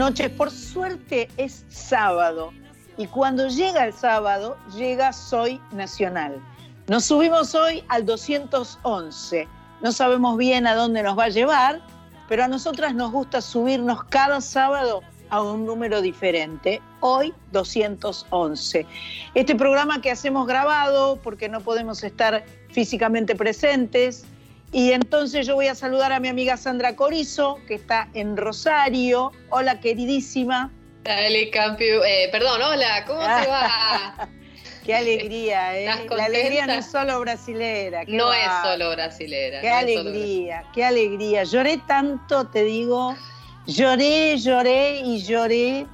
noches. Por suerte es sábado y cuando llega el sábado llega Soy Nacional. Nos subimos hoy al 211. No sabemos bien a dónde nos va a llevar, pero a nosotras nos gusta subirnos cada sábado a un número diferente. Hoy 211. Este programa que hacemos grabado porque no podemos estar físicamente presentes. Y entonces yo voy a saludar a mi amiga Sandra Corizo, que está en Rosario. Hola, queridísima. Dale, Campiu. Eh, perdón, hola, ¿cómo te va? Qué alegría, ¿eh? ¿Estás La alegría no es solo brasilera. No es solo brasilera. Qué no alegría, qué alegría. Lloré tanto, te digo. Lloré, lloré y lloré.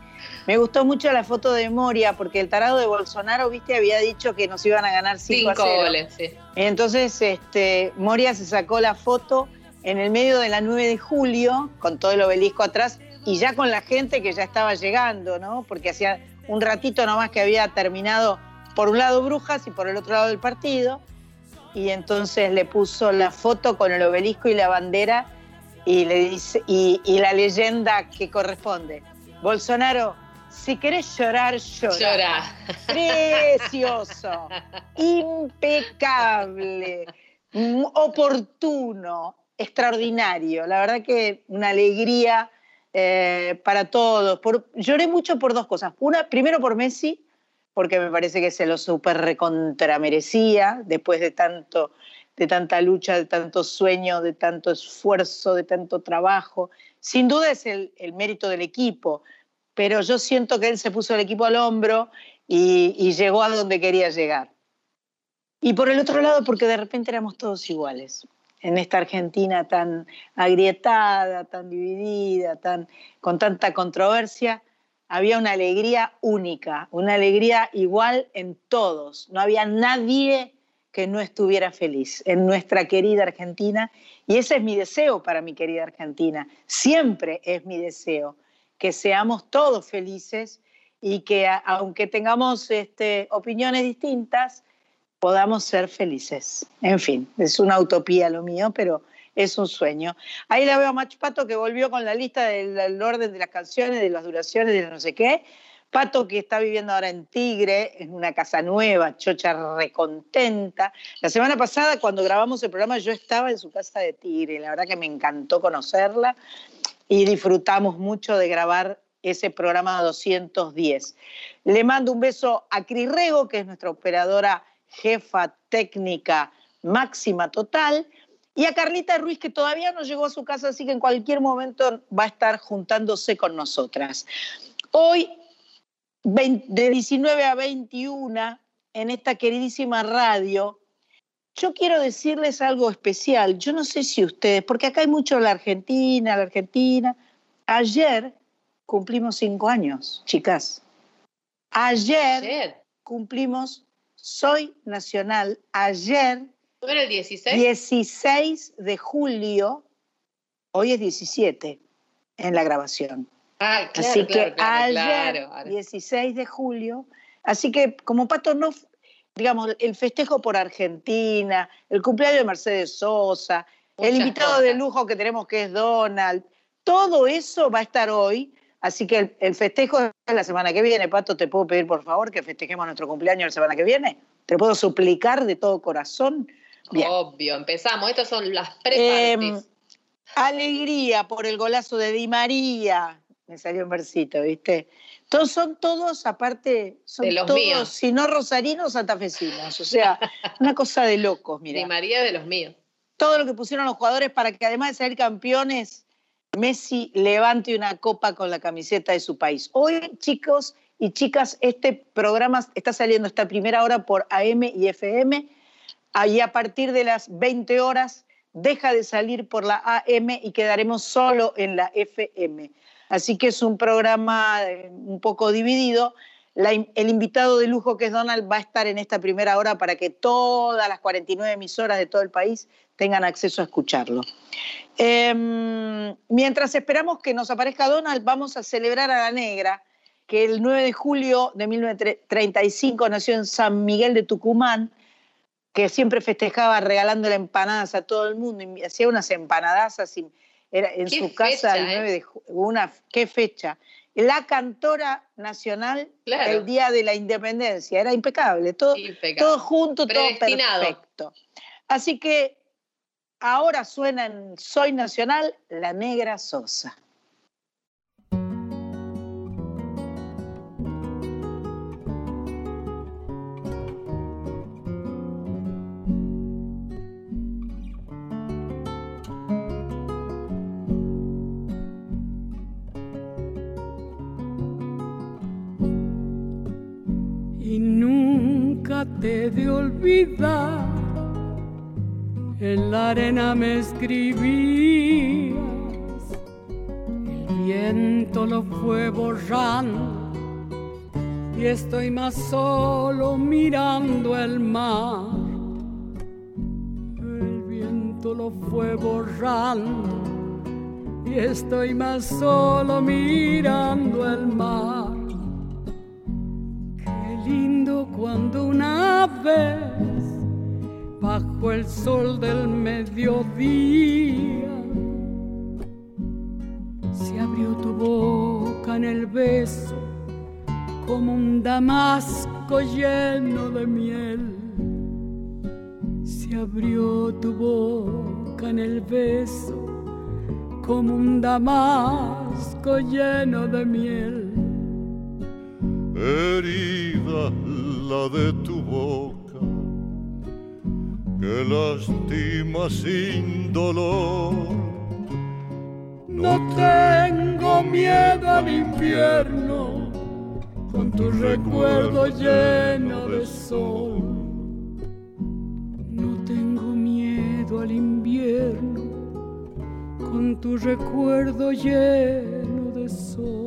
Me gustó mucho la foto de Moria, porque el tarado de Bolsonaro, viste, había dicho que nos iban a ganar 5 a Cinco 0. goles, sí. Entonces, este, Moria se sacó la foto en el medio de la 9 de julio, con todo el obelisco atrás, y ya con la gente que ya estaba llegando, ¿no? Porque hacía un ratito nomás que había terminado por un lado Brujas y por el otro lado el partido. Y entonces le puso la foto con el obelisco y la bandera y le dice, y, y la leyenda que corresponde. Bolsonaro, si querés llorar, llora. Llora. Precioso, impecable, oportuno, extraordinario. La verdad que una alegría eh, para todos. Por- lloré mucho por dos cosas. Una, primero por Messi, porque me parece que se lo súper recontra merecía después de tanto de tanta lucha, de tanto sueño, de tanto esfuerzo, de tanto trabajo. Sin duda es el, el mérito del equipo, pero yo siento que él se puso el equipo al hombro y, llegó a donde quería llegar. Y por el otro lado, porque de repente éramos todos iguales. En esta Argentina tan agrietada, tan dividida, tan, con tanta controversia, había una alegría única, una alegría igual en todos. No había nadie que no estuviera feliz en nuestra querida Argentina. Y ese es mi deseo para mi querida Argentina. Siempre es mi deseo que seamos todos felices y que aunque tengamos este, opiniones distintas, podamos ser felices. En fin, es una utopía lo mío, pero es un sueño. Ahí la veo a Mach Pato que volvió con la lista del, del orden de las canciones, de las duraciones, de no sé qué. Pato que está viviendo ahora en Tigre, en una casa nueva, chocha recontenta. La semana pasada, cuando grabamos el programa, yo estaba en su casa de Tigre. La verdad que me encantó conocerla y disfrutamos mucho de grabar ese programa 210. Le mando un beso a Cris Rego, que es nuestra operadora jefa técnica máxima total, y a Carlita Ruiz, que todavía no llegó a su casa, así que en cualquier momento va a estar juntándose con nosotras. Hoy, de 19 a 21, en esta queridísima radio, yo quiero decirles algo especial. Yo no sé si ustedes, porque acá hay mucho la Argentina, la Argentina. Ayer cumplimos cinco años, chicas. Ayer Ayer. cumplimos Soy Nacional. Ayer, ¿No era el 16? 16 de julio, hoy es 17 en la grabación. Ah, claro, así claro, que claro, ayer, claro. Ahora- 16 de julio, así que como Pato no, digamos, el festejo por Argentina, el cumpleaños de Mercedes Sosa, el invitado de lujo que tenemos que es Donald, todo eso va a estar hoy, así que el, el festejo es la semana que viene. Pato, ¿te puedo pedir por favor que festejemos nuestro cumpleaños la semana que viene? ¿Te puedo suplicar de todo corazón? Bien. Obvio, empezamos. Estas son las Em, pre-parties. Alegría por el golazo de Di María. Me salió un versito, ¿viste? Todos son todos, aparte, son De los todos, míos. si no rosarinos, santafesinos. O sea, una cosa de locos, mira. María de los míos. Todo lo que pusieron los jugadores para que además de salir campeones, Messi levante una copa con la camiseta de su país. Hoy, chicos y chicas, este programa está saliendo esta primera hora por AM y FM. Ahí a partir de las 20 horas deja de salir por la AM y quedaremos solo en la FM. Así que es un programa eh, un poco dividido. el invitado de lujo que es Donald va a estar en esta primera hora para que todas las 49 emisoras de todo el país tengan acceso a escucharlo. Em, mientras esperamos que nos aparezca Donald, vamos a celebrar a la negra, que el 9 de julio de 1935 nació en San Miguel de Tucumán, que siempre festejaba regalándole empanadas a todo el mundo, y hacía unas empanadas así, era en su casa el 9 ¿eh? de una qué fecha. La cantora nacional el día de la independencia, era impecable, todo, todo junto, todo perfecto. Así que ahora suena en Soy Nacional La Negra Sosa. De olvidar. En la arena me escribías, el viento lo fue borrando y estoy más solo mirando el mar. El viento lo fue borrando y estoy más solo mirando el mar bajo el sol del mediodía se abrió tu boca en el beso como un damasco lleno de miel. Se abrió tu boca en el beso como un damasco lleno de miel herida la de tu que lastima sin dolor. No tengo miedo al infierno, con tu recuerdo lleno de sol. No tengo miedo al invierno, con tu recuerdo lleno de sol.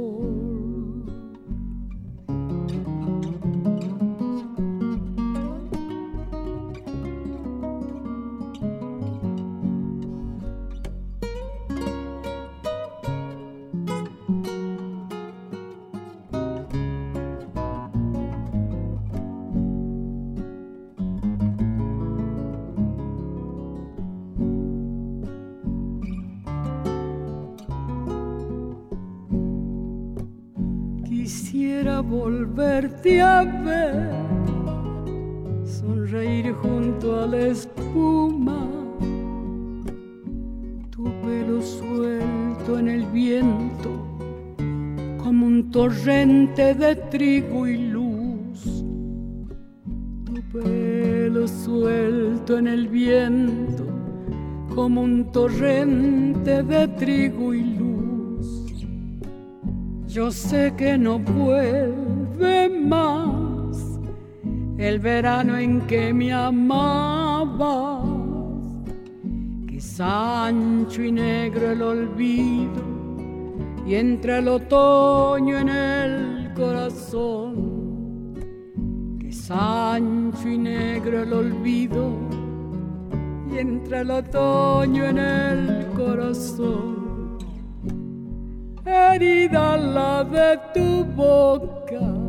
Volverte a ver, sonreír junto a la espuma, tu pelo suelto en el viento, como un torrente de trigo y luz. Tu pelo suelto en el viento, como un torrente de trigo y luz yo sé que no vuelve más el verano en que me amabas, que ancho y negro el olvido y entre el otoño en el corazón, que ancho y negro el olvido y entre el otoño en el corazón. Herida la de tu boca,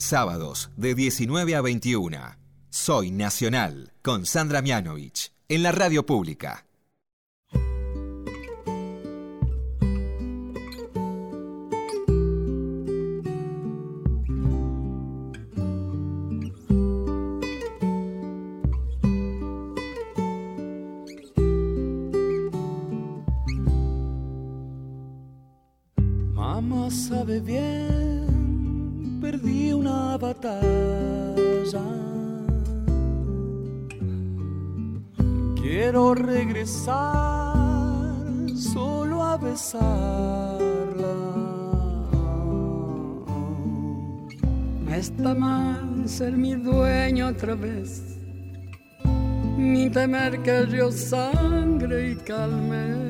Sábados de 19 a 21. Soy Nacional con Sandra Mianovich en la radio pública. Mamá sabe bien Quiero regresar solo a besarla. No está mal ser mi dueño otra vez, ni temer que yo sangre y calme.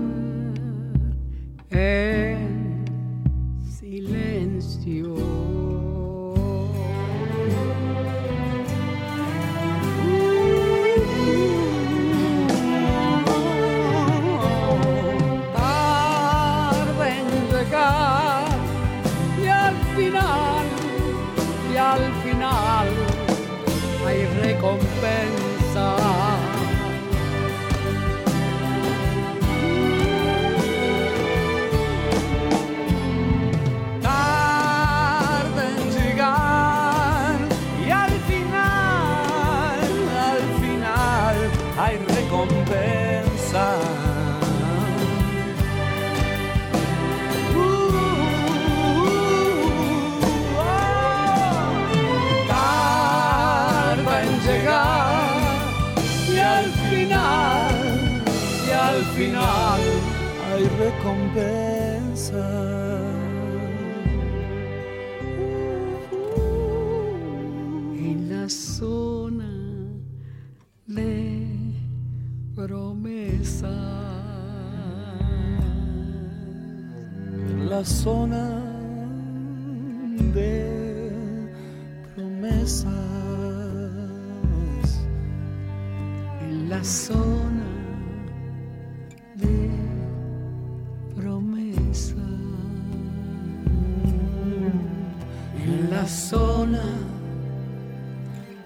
la zona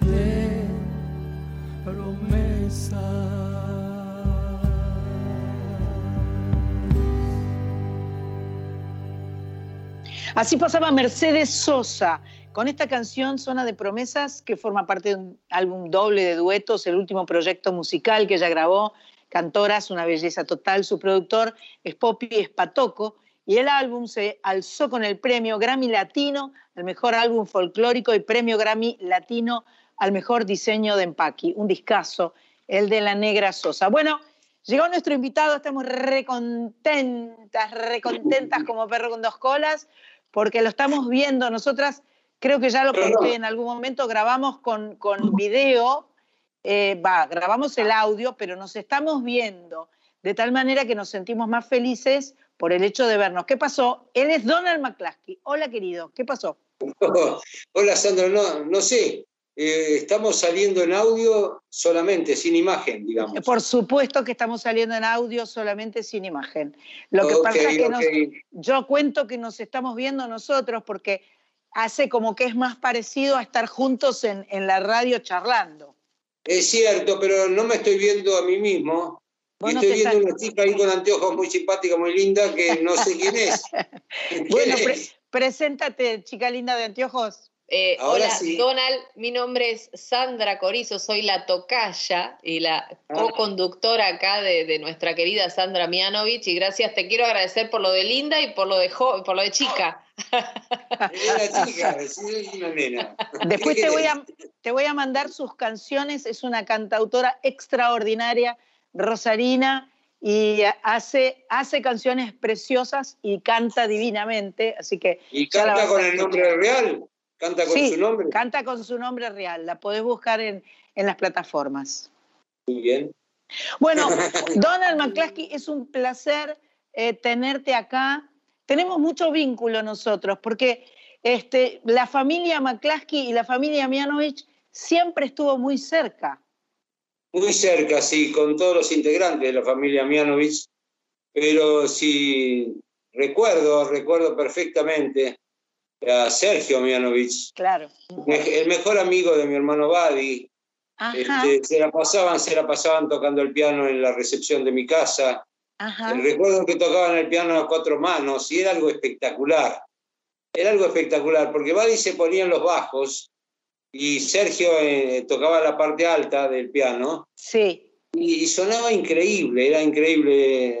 de Así pasaba Mercedes Sosa con esta canción Zona de Promesas, que forma parte de un álbum doble de duetos, el último proyecto musical que ella grabó. Cantoras, una belleza total. Su productor es Poppy Espatoco. Y el álbum se alzó con el premio Grammy Latino al mejor álbum folclórico y premio Grammy Latino al mejor diseño de empaque. Un discazo, el de la Negra Sosa. Bueno, llegó nuestro invitado, estamos recontentas, recontentas como perro con dos colas, porque lo estamos viendo. Nosotras, creo que ya lo conté en algún momento, grabamos con, con video, eh, va, grabamos el audio, pero nos estamos viendo de tal manera que nos sentimos más felices por el hecho de vernos. ¿Qué pasó? Él es Donald McClaskey. Hola, querido, ¿qué pasó? Hola, Sandra, no, no sé. eh, estamos saliendo en audio solamente, sin imagen, digamos. Por supuesto que estamos saliendo en audio solamente sin imagen. Lo que pasa es que nos- yo cuento que nos estamos viendo nosotros porque hace como que es más parecido a estar juntos en, en la radio charlando. Es cierto, pero no me estoy viendo a mí mismo. Y estoy viendo una chica ahí con anteojos muy simpática, muy linda, que no sé quién es. ¿Quién Bueno, es? pre- preséntate, chica linda de anteojos. Eh, Ahora hola, sí. Donald. Mi nombre es Sandra Corizo, soy la tocaya y la Ah. co-conductora acá de, de nuestra querida Sandra Mianovich. Y gracias, te quiero agradecer por lo de linda y por lo de, jo- por lo de chica. Era chica, sí, una nena. Después ¿Qué te voy, a, te voy a mandar sus canciones. Es una cantautora extraordinaria, Rosarina, y hace, hace canciones preciosas y canta divinamente. Así que ¿Y canta con el nombre real? ¿Canta con Sí, su nombre? canta con su nombre real. La podés buscar en, en las plataformas. Muy bien. Bueno, Donald McCluskey, es un placer eh, tenerte acá. Tenemos mucho vínculo nosotros, porque este, la familia McCluskey y la familia Mianovich siempre estuvo muy cerca. Muy cerca, sí, con todos los integrantes de la familia Mianovich, pero si recuerdo, recuerdo perfectamente a Sergio Mianovich, Claro. el mejor amigo de mi hermano Badi. Este, se la pasaban, se la pasaban tocando el piano en la recepción de mi casa. ajá. Recuerdo que tocaban el piano a cuatro manos y era algo espectacular. Era algo espectacular, porque Badi se ponía en los bajos y Sergio eh, tocaba la parte alta del piano Sí, y, y sonaba increíble, era increíble.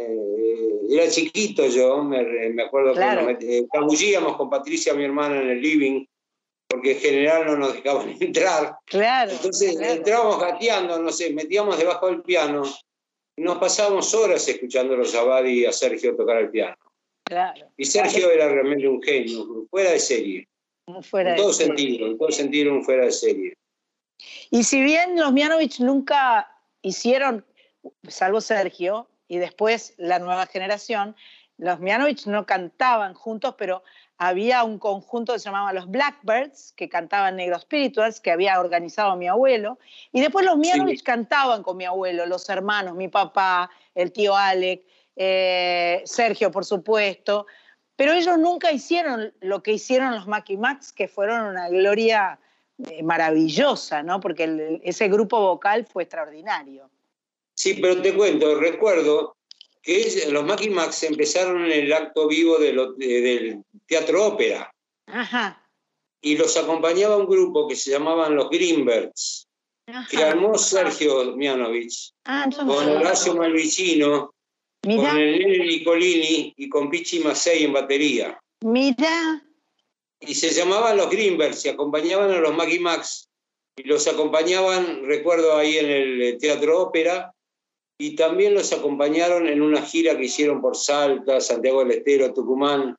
Era chiquito yo, me, me acuerdo Claro. cuando me- eh, cabullíamos con Patricia, mi hermana, en el living, porque en general no nos dejaban entrar. claro. Entonces claro. entrábamos gateando, no sé, metíamos debajo del piano y nos pasábamos horas escuchándolos a Badi y a Sergio tocar el piano. claro. Y Sergio era realmente un genio, fuera de serie, fuera en de todo serie. sentido, en todo sentido un fuera de serie. Y si bien los Mianovich nunca hicieron, salvo Sergio, y después la nueva generación, los Mianovich no cantaban juntos, pero había un conjunto que se llamaba los Blackbirds, que cantaban Negro Spirituals, que había organizado mi abuelo, y después los Mianovich cantaban con mi abuelo, los hermanos, mi papá, el tío Alec, eh, Sergio, por supuesto, pero ellos nunca hicieron lo que hicieron los Mackie Max, que fueron una gloria eh, maravillosa, ¿no? Porque el- ese grupo vocal fue extraordinario. Sí, pero te cuento, recuerdo que los Mackie Max empezaron en el acto vivo de lo- de- del teatro ópera Ajá. y los acompañaba un grupo que se llamaban los Greenbergs, que ajá. armó Sergio Mianovich, Ah, con Horacio Malvicino, Mirá, con el Nene Nicolini y con Pichi Macei en batería. mirá. Y se llamaban los Greenbergs y acompañaban a los Maggie Max. Y los acompañaban, recuerdo, ahí en el Teatro Ópera. Y también los acompañaron en una gira que hicieron por Salta, Santiago del Estero, Tucumán.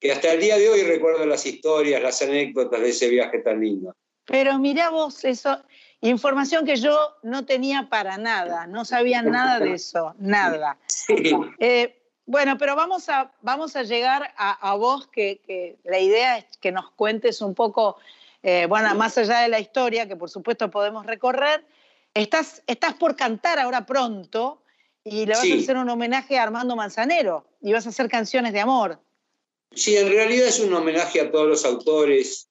Que hasta el día de hoy recuerdo las historias, las anécdotas de ese viaje tan lindo. Pero mirá vos eso, información que yo no tenía para nada, no sabía nada de eso, nada. Sí. Eh, bueno, pero vamos a, vamos a llegar a, a vos, que, que la idea es que nos cuentes un poco, eh, bueno, más allá de la historia, que por supuesto podemos recorrer. Estás, estás por cantar ahora pronto y le vas Sí. a hacer un homenaje a Armando Manzanero y vas a hacer canciones de amor. Sí, en realidad es un homenaje a todos los autores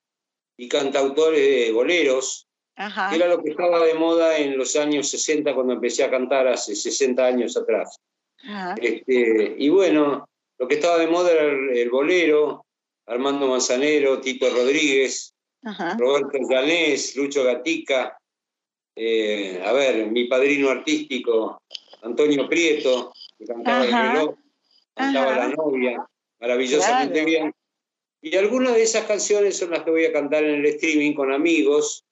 y cantautores de boleros, Ajá. que era lo que estaba de moda en los años 60 cuando empecé a cantar hace 60 años atrás. Ajá. Este, y bueno, lo que estaba de moda era el, el bolero, Armando Manzanero, Tito Rodríguez, Ajá. Roberto Llanés, Lucho Gatica, eh, a ver, mi padrino artístico, Antonio Prieto, que cantaba Ajá. el reloj, cantaba Ajá. La novia, maravillosamente Claro. bien. Y algunas de esas canciones son las que voy a cantar en el streaming con amigos,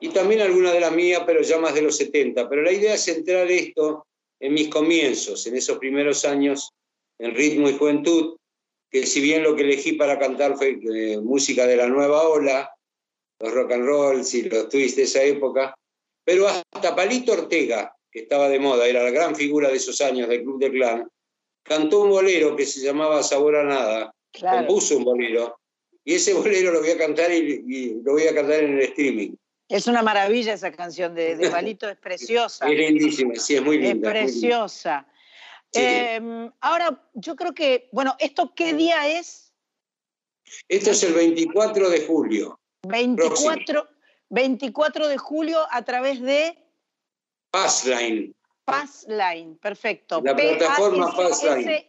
y también algunas de las mías, pero ya más de los 70. Pero la idea es centrar esto en mis comienzos, en esos primeros años, en ritmo y juventud, que si bien lo que elegí para cantar fue eh, música de la nueva ola, los rock and rolls y los twists de esa época, pero hasta Palito Ortega, que estaba de moda, era la gran figura de esos años del Club de Clan, cantó un bolero que se llamaba Sabor a Nada, Claro. compuso un bolero, y ese bolero lo voy a cantar y, y lo voy a cantar en el streaming. Es una maravilla esa canción de, de Palito, es preciosa. Es lindísima, sí, es muy Es linda. linda. preciosa. Sí. Eh, ahora, yo creo que, bueno, ¿esto qué día es? Esto es el 24 de julio, 24, 24 de julio a través de Passline. Passline, perfecto. La plataforma P-A-S-S-L-I-N-E,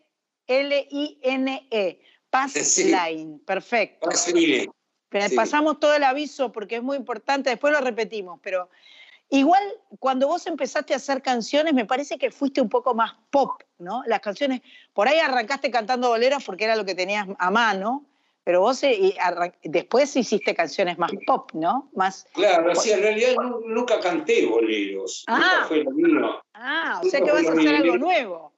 Passline, perfecto. Passline. Sí. Pasamos todo el aviso porque es muy importante, después lo repetimos, pero igual cuando vos empezaste a hacer canciones me parece que fuiste un poco más pop, ¿no? Las canciones, por ahí arrancaste cantando boleros porque era lo que tenías a mano, pero vos eh, después hiciste canciones más pop, ¿no? Más, Claro, sí, en realidad nu- nunca canté boleros. Ah. Nunca fue lo mío. ah, o sea que vas a hacer algo nuevo.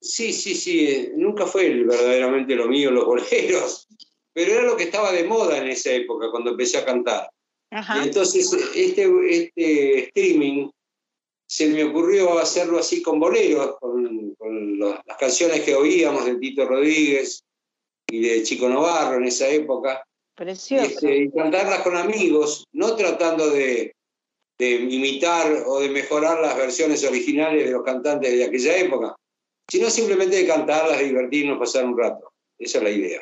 Sí, sí, sí, nunca fue verdaderamente lo mío los boleros, pero era lo que estaba de moda en esa época cuando empecé a cantar. Ajá. Y entonces este, este streaming se me ocurrió hacerlo así con boleros, con, con los- las canciones que oíamos de Tito Rodríguez y de Chico Novarro en esa época, y, Precioso. este, y cantarlas con amigos, no tratando de, de imitar o de mejorar las versiones originales de los cantantes de aquella época, sino simplemente de cantarlas, de divertirnos, pasar un rato. Esa es la idea.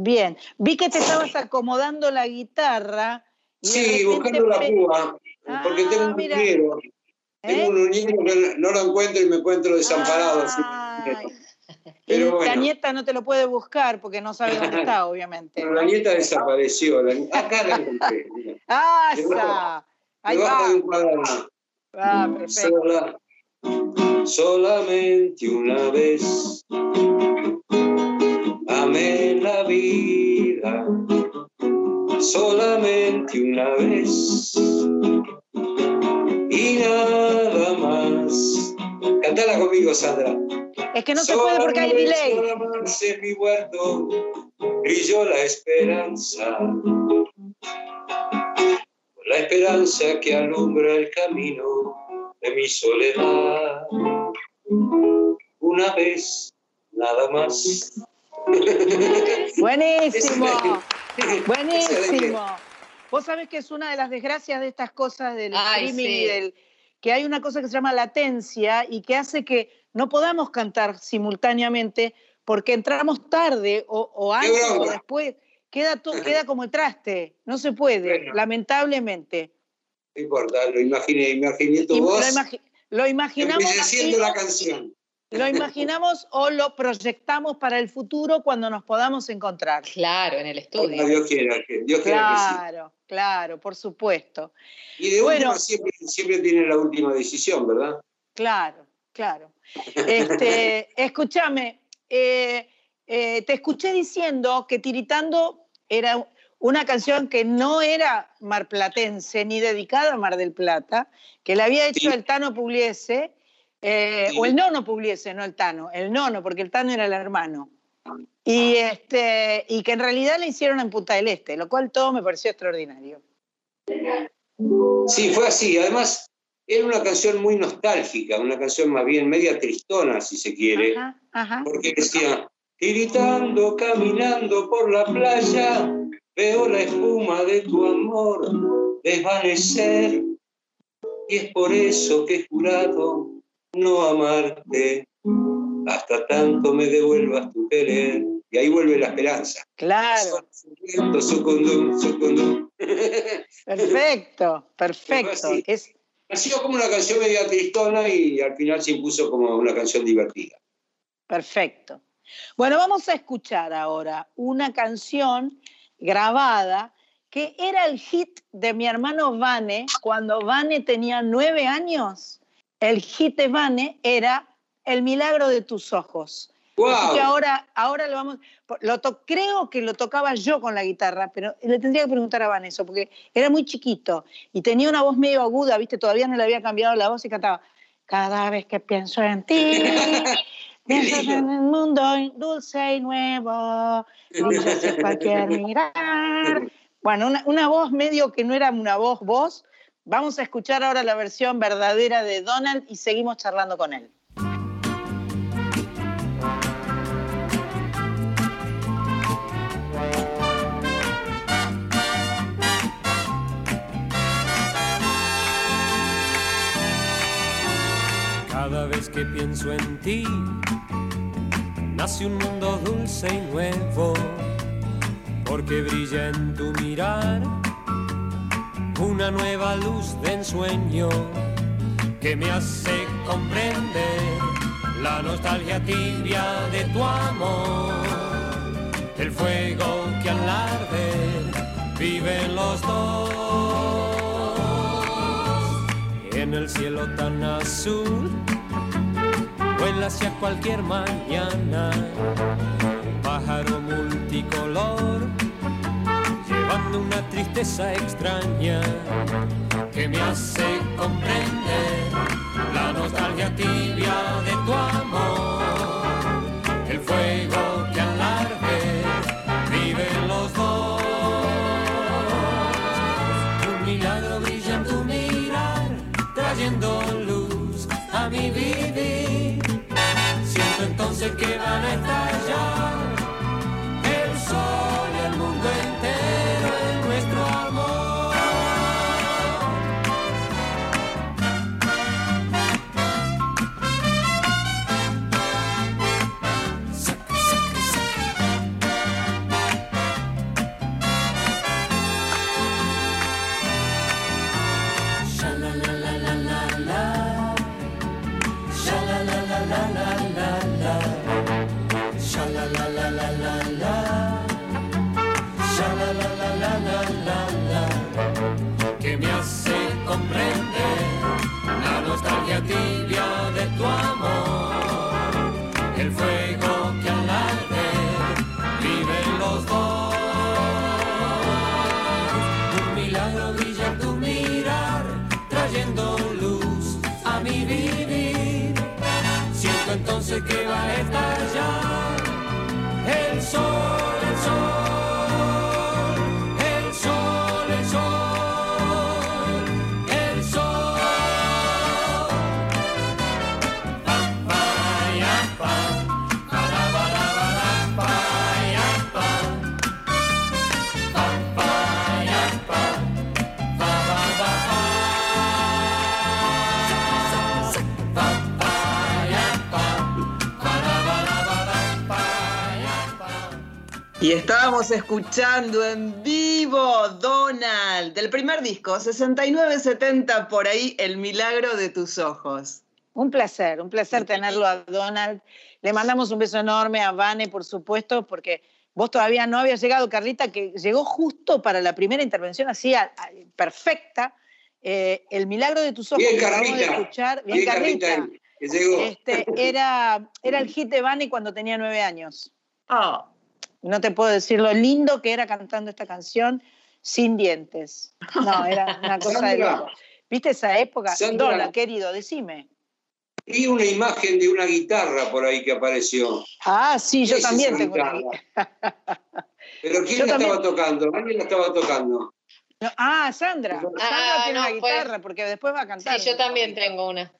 Bien, vi que te estabas acomodando la guitarra. y Sí, buscando la púa, porque Ah, tengo un mira. Tengo ¿Eh? un uñero que no lo encuentro y me encuentro desamparado. así. Pero la bueno. nieta no te lo puede buscar porque no sabe dónde está, obviamente. Pero la nieta desapareció. la acá la encontré. ¡Ah, esa! Ahí Debajo de un va. cuaderno. Ah, perfecto. Sola, solamente una vez amé la vida, solamente una vez y nada más. Cantala conmigo, Sandra. Es que no se puede porque hay delay. En mi huerto brilló la esperanza. La esperanza que alumbra el camino de mi soledad. Una vez, nada más. Buenísimo, buenísimo. Vos sabés que es una de las desgracias de estas cosas del Ay, streaming sí. y del que hay una cosa que se llama latencia y que hace que no podamos cantar simultáneamente porque entramos tarde o, antes o después. Queda, to- queda como el traste, no se puede, Bueno. lamentablemente. No importa, lo imaginé, imaginé tu Y voz. lo, imagi- lo imaginamos así, embelleciendo la canción. Lo imaginamos o lo proyectamos para el futuro cuando nos podamos encontrar. Claro, en el estudio. Dios quiera, que, Dios quiera que sí. Claro, claro, por supuesto. Y de Bueno. última siempre, siempre tiene la última decisión, ¿verdad? Claro, claro. Este, escúchame, eh, eh, te escuché diciendo que Tiritando era una canción que no era marplatense ni dedicada a Mar del Plata, que la había hecho Sí. el Tano Pugliese, eh, o el Nono Pugliese, no el Tano, el Nono, porque el Tano era el hermano. Y, este, y que en realidad la hicieron en Punta del Este, lo cual todo me pareció extraordinario. Sí, fue así. Además, era una canción muy nostálgica, una canción más bien media tristona, si se quiere, Ajá, ajá. porque decía, tiritando, caminando por la playa, veo la espuma de tu amor desvanecer, y es por eso que he jurado no amarte, hasta tanto me devuelvas tu querer. Y ahí vuelve la esperanza. Claro, sucundum, sucundum. perfecto, perfecto. Es, Nació como una canción media tristona y al final se impuso como una canción divertida. Perfecto. Bueno, vamos a escuchar ahora una canción grabada que era el hit de mi hermano Vane cuando Vane tenía nueve años. El hit de Vane era El milagro de tus ojos. Así que ¡Wow! ahora, ahora lo vamos. Lo to- creo que lo tocaba yo con la guitarra, pero le tendría que preguntar a Van eso, porque era muy chiquito y tenía una voz medio aguda, ¿viste? Todavía no le había cambiado la voz y cantaba. Cada vez que pienso en ti, pienso en el mundo dulce y nuevo, en cualquier mirar. Bueno, una, una voz medio que no era una voz voz. Vamos a escuchar ahora la versión verdadera de Donald y seguimos charlando con él. Cada vez que pienso en ti, nace un mundo dulce y nuevo, porque brilla en tu mirar una nueva luz de ensueño que me hace comprender la nostalgia tibia de tu amor, el fuego que al arder viven los dos en el cielo tan azul. Vuela hacia cualquier mañana, pájaro multicolor, una tristeza extraña que me hace comprender la nostalgia tibia de tu amor, el fuego Siento Y estábamos escuchando en vivo Donald, del primer disco, 6970 por ahí, El milagro de tus ojos. Un placer, un placer tenerlo a Donald. Le mandamos un beso enorme a Vane, por supuesto, porque vos todavía no habías llegado, Carlita, que llegó justo para la primera intervención, así a- a- perfecta. Eh, el milagro de tus ojos Bien, que acabamos de Carlita. escuchar. Bien, Bien, Carlita, Carlita. que llegó. Este, era, era el hit de Vane cuando tenía nueve años. Oh, No te puedo decir lo lindo que era cantando esta canción sin dientes. No, era una cosa de Sandra. loco. ¿Viste esa época? Sandra. Dona, querido, decime. Vi una imagen de una guitarra por ahí que apareció. Ah, sí, yo ¿Qué es también tengo una guitarra? ¿Pero quién Yo la también. estaba tocando? ¿Alguien la estaba tocando? No, ah, Sandra. Sandra Ah, tiene no, una pues- guitarra porque después va a cantar. Sí, yo también tengo una.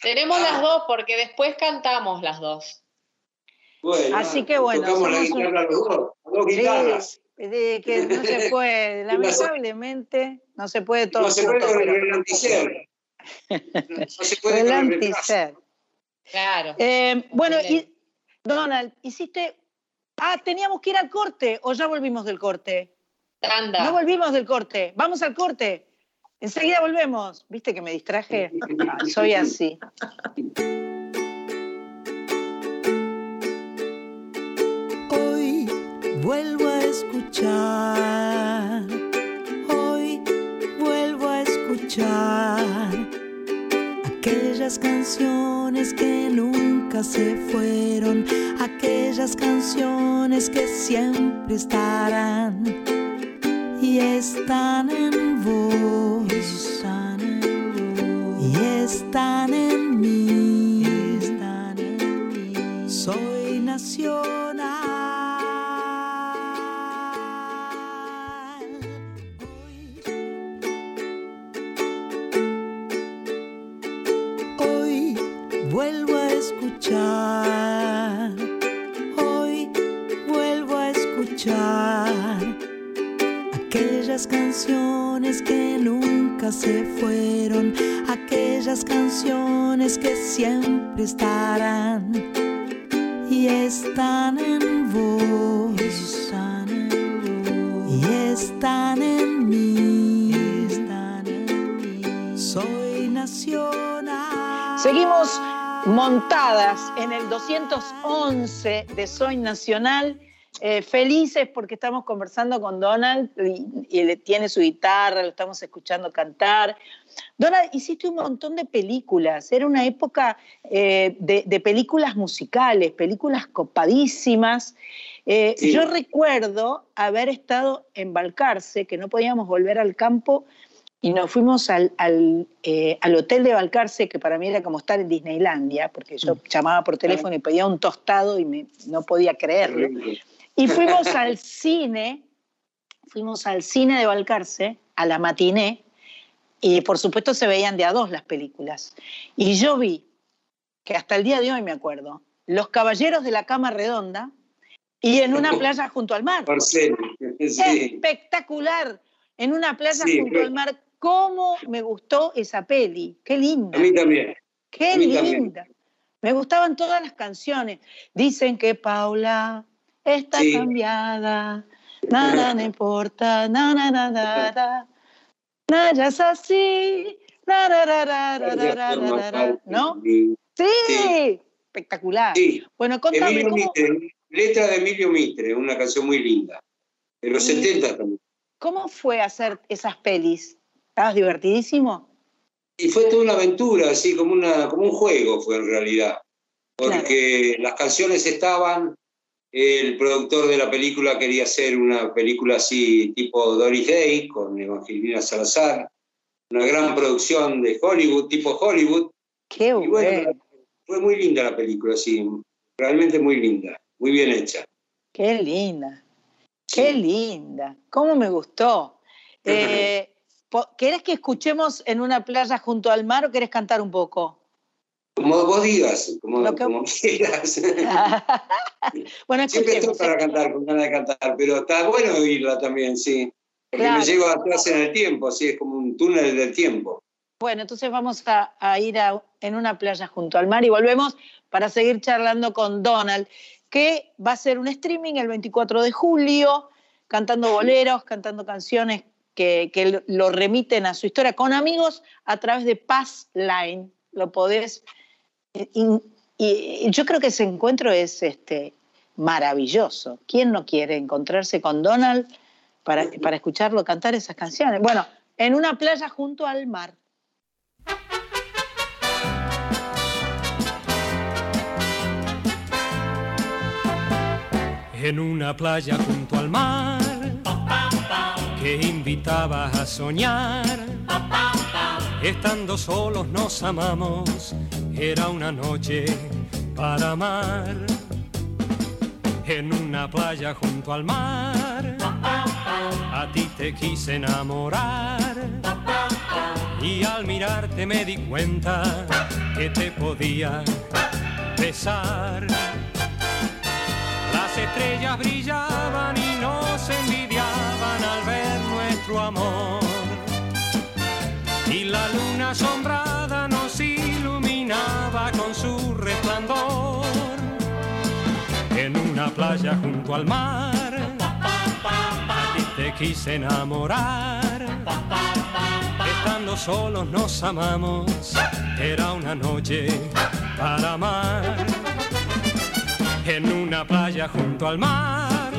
Tenemos Ah. las dos porque después cantamos las dos. Bueno, Así que bueno, Tocamos la somos un- guitarra los dos, las dos Sí, guitarras. de que no se puede, lamentablemente no se puede todo. No se puede con el relanticer. No se puede. Relanticer. Claro. Eh, bueno, y. Donald, hiciste. Ah, teníamos que ir al corte o ya volvimos del corte. Tanda. No volvimos del corte. Vamos al corte. Enseguida volvemos. ¿Viste que me distraje? Ah, soy así. Vuelvo a escuchar, hoy vuelvo a escuchar aquellas canciones que nunca se fueron, aquellas canciones que siempre estarán y están en vos, y están en mí, están en mí. Soy nacional. Aquellas canciones que nunca se fueron, aquellas canciones que siempre estarán y están en vos, y están en mí, están en mí. Soy nacional. Seguimos montadas en el 211 de Soy Nacional eh, felices porque estamos conversando con Donald y, él tiene su guitarra, lo estamos escuchando cantar. Donald, hiciste un montón de películas, era una época eh, de, películas musicales, películas copadísimas. Eh, yo recuerdo haber estado en Balcarce, que no podíamos volver al campo y nos fuimos al, al, hotel de Balcarce, que para mí era como estar en Disneylandia, porque yo mm. llamaba por teléfono y pedía un tostado y me, no podía creerlo. Y fuimos al cine, fuimos al cine de Balcarce, a la matiné, y por supuesto se veían de a dos las películas. Y yo vi, que hasta el día de hoy me acuerdo, Los Caballeros de la Cama Redonda y en una playa junto al mar. Espectacular, en una playa junto al mar. ¿Cómo me gustó esa peli? Qué linda. A mí también. Qué linda. Me gustaban todas las canciones. Dicen que Paula está cambiada, nada me importa, nada, nada, nada, nada es así, ¿no? Sí, espectacular. Bueno, contame cómo... letra de Emilio Mitre, una canción muy linda, de los 70 también. ¿Cómo fue hacer esas pelis? ¿Estabas divertidísimo? Y fue toda una aventura, así como, una, como un juego fue en realidad, porque las canciones estaban, el productor de la película quería hacer una película así tipo Doris Day con Evangelina Salazar, una gran producción de Hollywood, tipo Hollywood. Qué bueno. Fue muy linda la película, sí, realmente muy linda, muy bien hecha. Qué linda, qué linda, cómo me gustó. Eh, ¿Querés que escuchemos en una playa junto al mar o querés cantar un poco? Como vos digas, como, quieras. bueno, Siempre estoy para cantar, con ganas de cantar, pero está bueno oírla también, sí. Porque me llevo atrás en el tiempo, así es como un túnel del tiempo. Bueno, entonces vamos a, ir en una playa junto al mar y volvemos para seguir charlando con Donald, que va a ser un streaming el 24 de julio, cantando boleros, cantando canciones que, que lo remiten a su historia con amigos a través de Pass Line. Lo podés y, yo creo que ese encuentro es este, maravilloso. ¿Quién no quiere encontrarse con Donald para, para escucharlo cantar esas canciones? Bueno, en una playa junto al mar. En una playa junto al mar que invitaba a soñar. Estando solos nos amamos era una noche para amar en una playa junto al mar. A ti te quise enamorar y al mirarte me di cuenta que te podía besar. Las estrellas brillaban y nos envidiaban al ver nuestro amor. Y la luna asombrada con su resplandor en una playa junto al mar. Te quise enamorar. Estando solos nos amamos. Era una noche para amar. En una playa junto al mar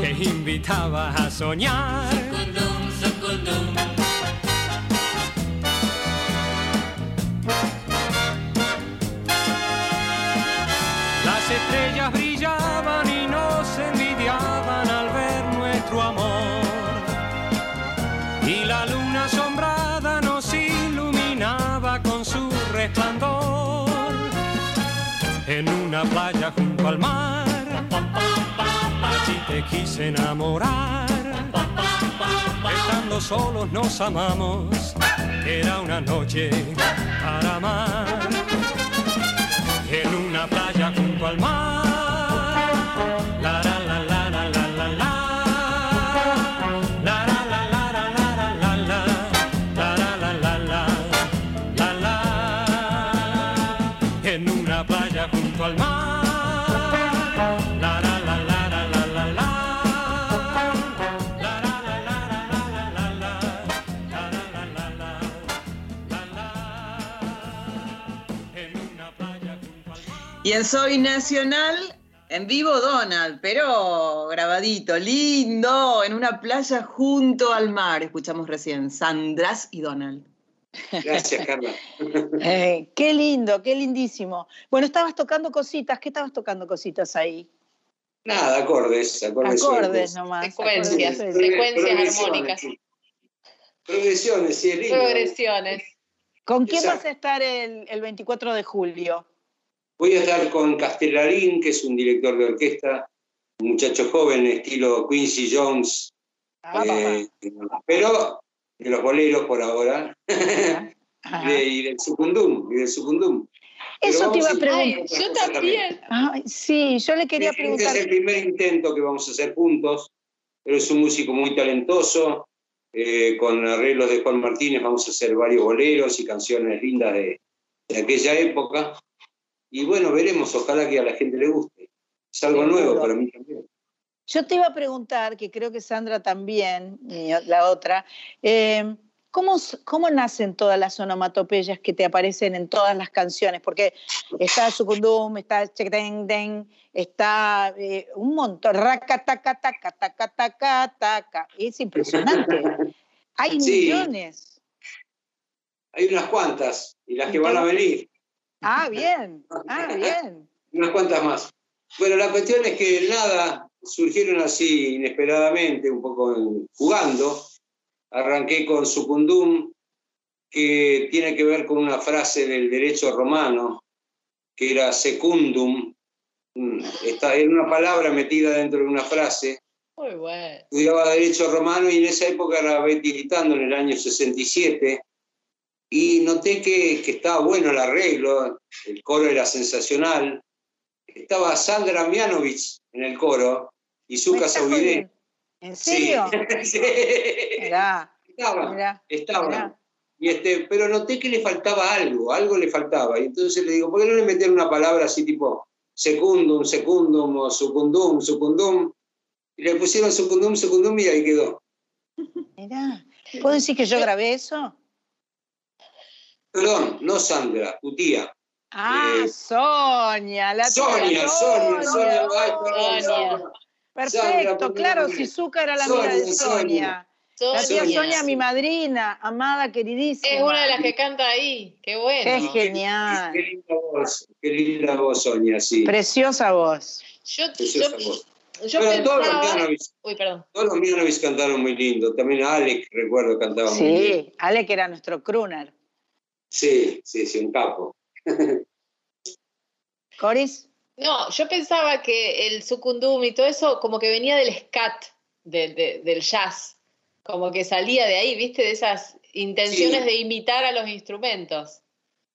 que invitaba a soñar estrellas brillaban y nos envidiaban al ver nuestro amor. Y la luna asombrada nos iluminaba con su resplandor. En una playa junto al mar, allí te quise enamorar. Estando solos nos amamos, era una noche para amar en una playa junto al mar. Y en Soy Nacional En vivo Donald, pero grabadito, lindo, en una playa junto al mar. Escuchamos recién, Sandras y Donald. Gracias, Carla. Eh, qué lindo, qué lindísimo. Bueno, estabas tocando cositas, ¿qué estabas tocando cositas ahí? Nada, acordes, acordes. Acordes nomás. Secuencias, acordes. secuencias Progresiones, armónicas. Progresiones, sí, es lindo. Progresiones. ¿Con quién Exacto. vas a estar el, el 24 de julio? Voy a estar con Castellarín, que es un director de orquesta, un muchacho joven, estilo Quincy Jones, Ah, eh, pero de los boleros por ahora. Ajá. de- y del Sucundum, y del Sucundum. Eso te iba a preguntar. yo también. Ay, sí, yo le quería Este preguntar. es el primer intento que vamos a hacer juntos, pero es un músico muy talentoso, eh, con arreglos de Juan Martínez vamos a hacer varios boleros y canciones lindas de, de aquella época. Y bueno, veremos, ojalá que a la gente le guste. Es algo Seguro. nuevo para mí también. Yo te iba a preguntar, que creo que Sandra también, y la otra, eh, ¿cómo, ¿cómo nacen todas las onomatopeyas que te aparecen en todas las canciones? Porque está Sucundum, está Chequetén, está eh, un montón, raca, taca, taca, taca, taca, taca. Es impresionante. Hay Sí. millones. Hay unas cuantas, y las ¿Y que van a venir, Ah, bien, ah, bien. unas cuantas más. Bueno, la cuestión es que nada, surgieron así inesperadamente, un poco jugando. Arranqué con Sucundum, que tiene que ver con una frase del derecho romano, que era secundum. Mm, Está, era una palabra metida dentro de una frase. Muy bueno. Estudiaba derecho romano y en esa época era Betty en el año 67. Y noté que, que estaba bueno el arreglo, el coro era sensacional. Estaba Sandra Mianovich en el coro y Zuka jodiendo. ¿En serio? Sí. Mirá, Estaba, mirá, estaba. mirá. Y este, pero noté que le faltaba algo, algo le faltaba. Y entonces le digo, ¿por qué no le meter una palabra así tipo secundum, secundum o sucundum, sucundum? Y le pusieron sucundum, sucundum y ahí quedó. Mirá. ¿Puedo decir que yo grabé eso? Perdón, no Sandra, tu tía. Ah, Eh, Sonia, la tía Sonia, Sonia, Sonia. Ay, Sonia. perdón. Perfecto, Sandra, claro, si Zucca era la amiga de Sonia, Sonia. La tía Sonia. Sonia, mi madrina, amada, queridísima. Es una de las que canta ahí. Qué Qué bueno. genial. Qué linda voz, qué linda voz, Sonia, sí. Preciosa voz. Yo, yo, Preciosa voz. yo Bueno, todos los. Mianovich, Uy, perdón. todos los Mianovich cantaron muy lindo. También Alec, recuerdo, cantaba muy bien. Sí, Ale que era nuestro crooner. Sí, sí, sí, un capo. Coris, No, yo pensaba que el sucundum y todo eso como que venía del scat, de- de- del jazz, como que salía de ahí, viste, de esas intenciones Sí. de imitar a los instrumentos.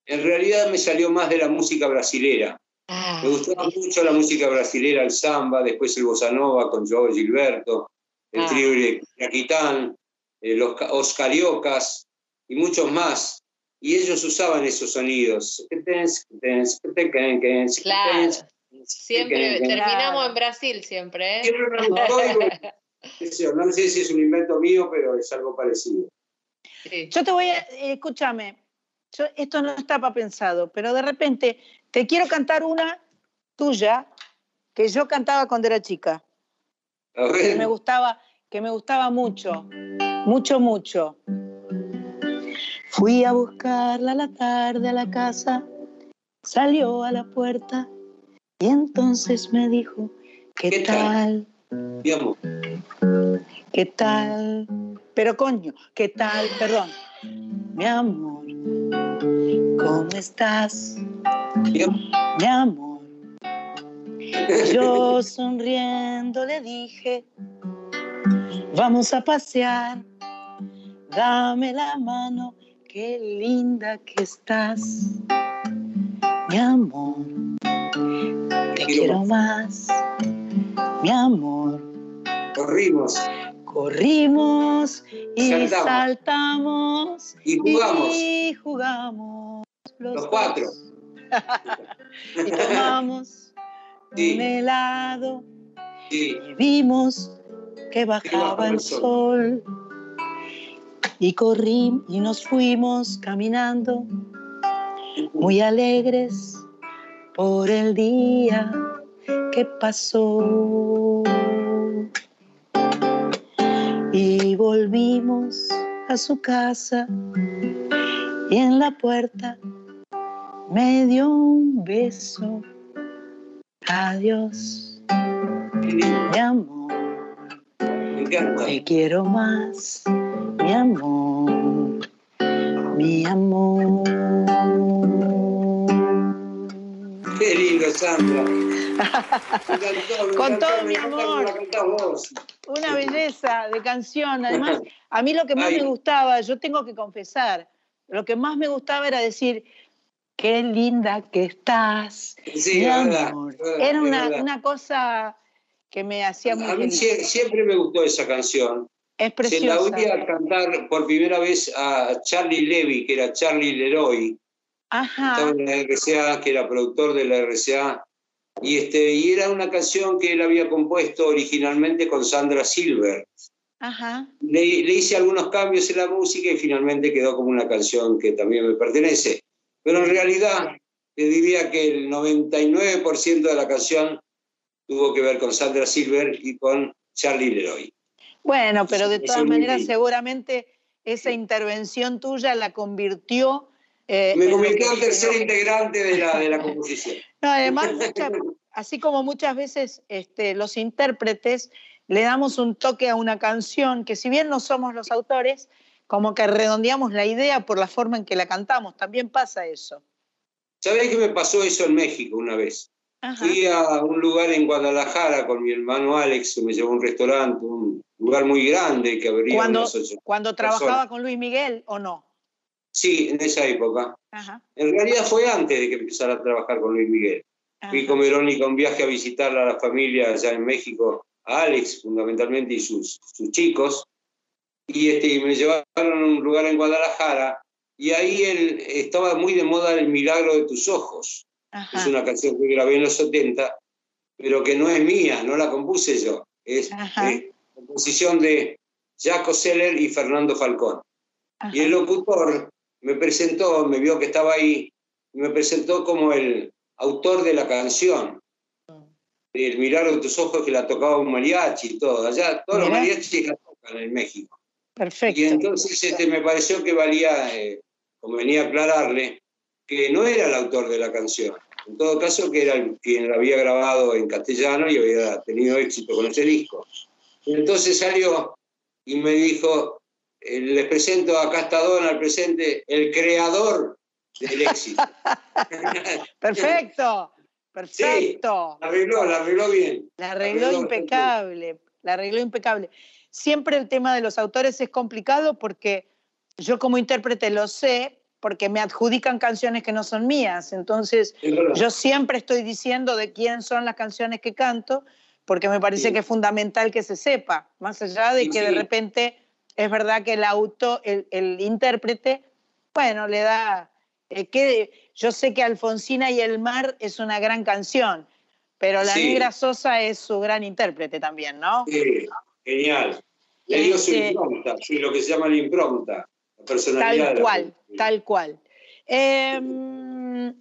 En realidad me salió más de la música brasilera. Ah, Me gustaba mucho la música brasilera, el samba, después el bossa nova con João Gilberto, el Ah. trío de Yaquitán, eh, los, ca- os cariocas y muchos más. Y ellos usaban esos sonidos. claro. Siempre terminamos en Brasil siempre, ¿eh? no sé si es un invento mío, pero es algo parecido. Sí. yo te voy a, eh, escúchame, yo, esto no estaba pensado, pero de repente te quiero cantar una tuya que yo cantaba cuando era chica. A que me gustaba, que me gustaba mucho, mucho, mucho. Fui a buscarla a la tarde a la casa, salió a la puerta y entonces me dijo, ¿qué, ¿Qué tal? ¿Qué tal? Pero coño, ¿qué tal? Perdón. Mi amor, ¿cómo estás? Mi amor. Yo sonriendo le dije, vamos a pasear, dame la mano, qué linda que estás. Mi amor, te quiero más. Mi amor, corrimos corrimos y Saltamos. saltamos y jugamos. y jugamos los, Los cuatro. y tomamos Sí. un helado Sí, y vimos que bajaba el sol. Y corrimos y nos fuimos caminando muy alegres por el día que pasó. Y volvimos a su casa y en la puerta me dio un beso. Adiós, mi amor. Te quiero más, mi amor, mi amor. Qué lindo, Sandra. Con todo mi amor. Una belleza de canción. Además, a mí lo que más Ay. me gustaba, yo tengo que confesar, lo que más me gustaba era decir, qué linda que estás, Sí, mi es verdad, amor. es verdad, Era una, verdad. una cosa que me hacía muy A mí feliz. siempre me gustó esa canción. Es Se la preciosa. oí a cantar por primera vez a Charlie Levy, que era Charlie Leroy, estaba Ajá, en la RCA, que era productor de la RCA, y, este, y era una canción que él había compuesto originalmente con Sandra Silver. ajá. Le, le hice algunos cambios en la música y finalmente quedó como una canción que también me pertenece. Pero en realidad, te diría que el 99% de la canción tuvo que ver con Sandra Silver y con Charlie Leroy. Bueno, pero de todas maneras, seguramente esa intervención tuya la convirtió. eh, Me convirtió en tercer integrante de la, de la composición. No, además, mucha- así como muchas veces este, los intérpretes le damos un toque a una canción que si bien no somos los autores, como que redondeamos la idea por la forma en que la cantamos. También pasa eso. ¿Sabés que me pasó eso en México una vez? Ajá. Fui a un lugar en Guadalajara con mi hermano Alex, que me llevó a un restaurante, un lugar muy grande que abría Cuando, unas ocho cuando trabajaba personas. con Luis Miguel o no. Sí, en esa época. Ajá. En realidad fue antes de que empezara a trabajar con Luis Miguel. Fui ajá. con Verónica un viaje a visitar a la familia allá en México, a Alex fundamentalmente y sus, sus chicos. Y, este, y me llevaron a un lugar en Guadalajara y ahí él, estaba muy de moda El Milagro de tus Ojos. Ajá. Es una canción que grabé en los 70, pero que no es mía, no la compuse yo. Es eh, composición de Jaco Seller y Fernando Falcón. ajá. Y el locutor me presentó, me vio que estaba ahí, y me presentó como el autor de la canción. El milagro de tus ojos que la tocaba un mariachi y todo. Allá todos los mariachis la tocan en México. Perfecto. Y entonces este, me pareció que valía, eh, convenía aclararle, que no era el autor de la canción. En todo caso, que era quien la había grabado en castellano y había tenido éxito con ese disco. Y entonces salió y me dijo, eh, les presento, acá está Donald presente, el creador del éxito. Perfecto. Perfecto. La arregló, la arregló bien. La arregló arregló impecable, la arregló impecable. Siempre el tema de los autores es complicado porque yo como intérprete lo sé, porque me adjudican canciones que no son mías. Entonces, yo siempre estoy diciendo de quién son las canciones que canto, porque me parece Sí. que es fundamental que se sepa, más allá de Sí, que de repente es verdad que el auto, el, el intérprete, bueno, le da... eh, que, yo sé que Alfonsina y el mar es una gran canción, pero la negra Sosa es su gran intérprete también, ¿no? Sí, genial. Le dio su Este- impronta, lo que se llama la impronta, personalidad. Tal cual, tal cual. Em,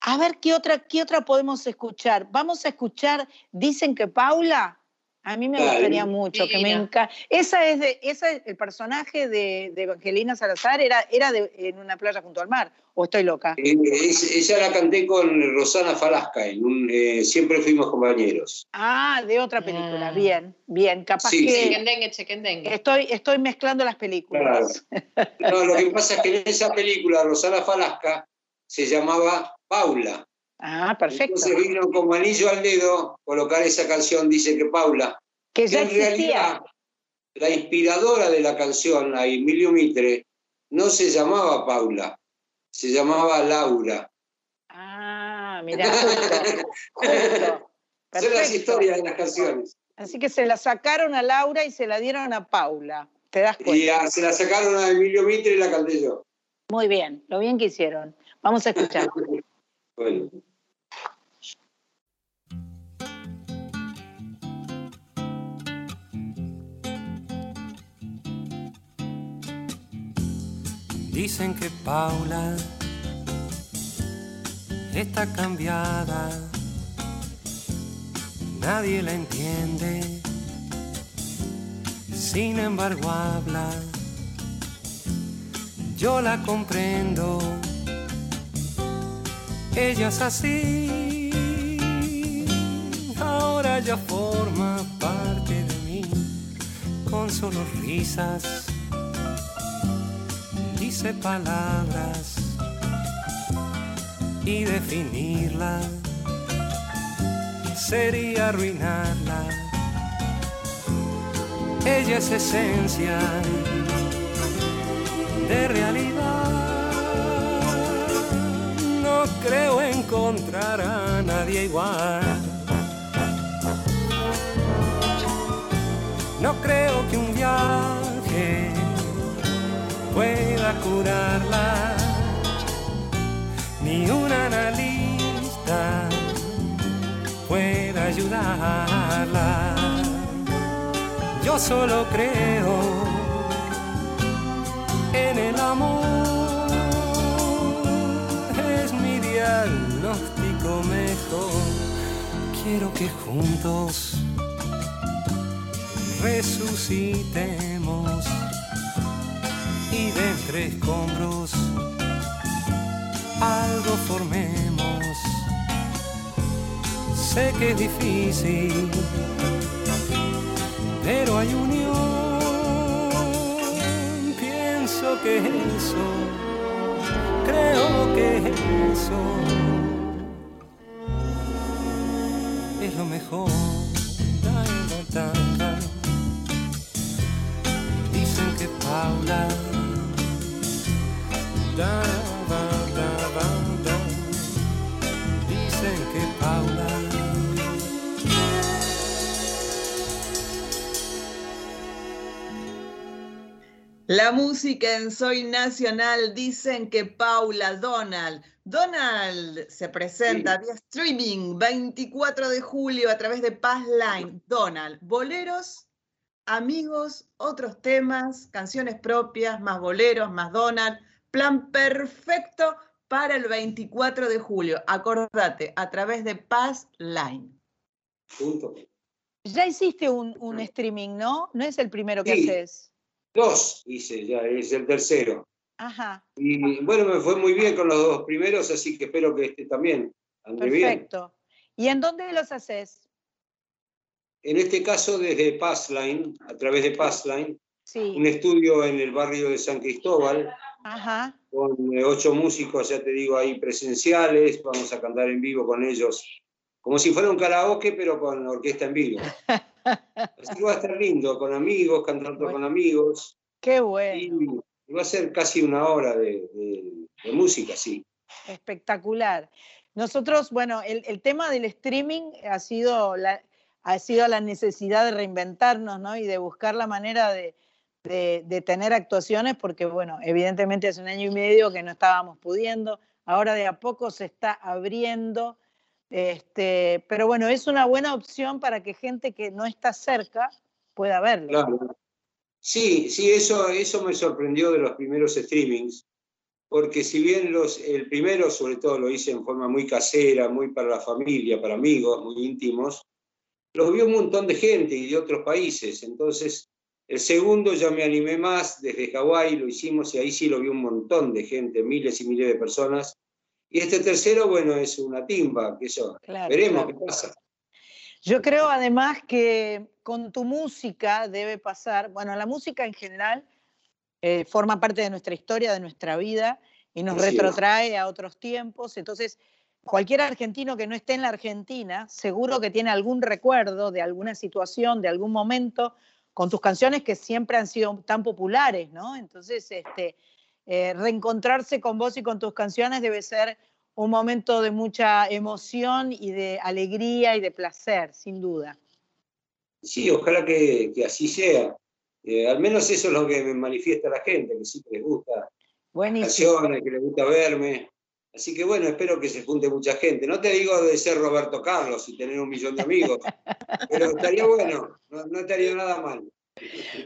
a ver, ¿qué otra, ¿qué otra podemos escuchar? Vamos a escuchar, dicen que Paula, a mí me gustaría mucho, que me encanta. Esa es de, esa es- el personaje de, de Evangelina Salazar era, era de- en una playa junto al mar, o estoy loca. Eh, es- esa la canté con Rosana Falasca, en un, eh, siempre fuimos compañeros. Ah, de otra película, Ah. bien, bien, capaz Sí, que sí. Chequendengue, chequendengue. estoy, estoy mezclando las películas. No, lo que pasa es que en esa película Rosana Falasca se llamaba Paula. Ah, perfecto. Entonces vino como anillo al dedo colocar esa canción, dice que Paula. Que que ya en existía. realidad la inspiradora de la canción, a Emilio Mitre, no se llamaba Paula, se llamaba Laura. Ah, mira, justo, justo. Son las historias de las canciones. Así que se la sacaron a Laura y se la dieron a Paula. ¿Te das Y cuenta? ah, se la sacaron a Emilio Mitre y la canté yo. Muy bien, lo bien que hicieron. Vamos a escuchar. Bueno. Dicen que Paula está cambiada, nadie la entiende, sin embargo habla, yo la comprendo, ella es así, ahora ya forma parte de mí, con solo risas, dice palabras y definirla sería arruinarla. Ella es esencia de realidad. No creo encontrar a nadie igual. No creo que un viaje pueda curarla ni un analista pueda ayudarla. Yo solo creo en el amor, es mi diagnóstico mejor. Quiero que juntos resucitemos de entre escombros algo formemos. Sé que es difícil, pero hay unión. Pienso que eso, creo que eso es lo mejor. Dicen que Paula. La música en Soy Nacional dicen que Paula Donald. Donald se presenta vía streaming 24 de julio a través de Paz Line. Donald, boleros, amigos, otros temas, canciones propias, más boleros, más Donald. Plan perfecto para el 24 de julio. Acordate, a través de Paz Line. Punto. Ya hiciste un, un streaming, ¿no? No es el primero que Sí. haces. Dos hice ya, es el tercero. Ajá, Y bueno, me fue muy bien con los dos primeros, así que espero que este también ande bien. perfecto. ¿Y en dónde los haces? En este caso desde Passline, a través de Passline, Sí, un estudio en el barrio de San Cristóbal, ajá, con eh, ocho músicos, ya te digo, ahí presenciales, vamos a cantar en vivo con ellos, como si fuera un karaoke, pero con orquesta en vivo. Así va a estar lindo, con amigos, cantando Bueno. con amigos, qué bueno, y va a ser casi una hora de, de- de música, sí. espectacular. Nosotros, bueno, el, el tema del streaming ha sido la, ha sido la necesidad de reinventarnos, ¿no? Y de buscar la manera de, de- tener actuaciones, porque, bueno, evidentemente hace un año y medio que no estábamos pudiendo, ahora de a poco se está abriendo, este, pero bueno, es una buena opción para que gente que no está cerca pueda verlo. Claro. Sí, sí, eso, eso me sorprendió de los primeros streamings, porque si bien los, el primero sobre todo lo hice en forma muy casera, muy para la familia, para amigos, muy íntimos, los vio un montón de gente y de otros países. Entonces, el segundo ya me animé más, desde Hawái lo hicimos y ahí sí lo vio un montón de gente, miles y miles de personas. Y este tercero, bueno, es una timba, que eso, Claro, veremos claro. qué pasa. Yo creo además que con tu música debe pasar, bueno, la música en general eh, forma parte de nuestra historia, de nuestra vida y nos retrotrae a otros tiempos. Entonces, cualquier argentino que no esté en la Argentina, seguro que tiene algún recuerdo de alguna situación, de algún momento, con tus canciones que siempre han sido tan populares, ¿no? Entonces, este, eh, reencontrarse con vos y con tus canciones debe ser un momento de mucha emoción y de alegría y de placer, sin duda. Sí, ojalá que, que así sea. Eh, al menos eso es lo que me manifiesta la gente, que sí que les gusta Buenísimo. canciones, que les gusta verme. Así que bueno, espero que se junte mucha gente. No te digo de ser Roberto Carlos y tener un millón de amigos, pero estaría bueno, no, no estaría nada mal.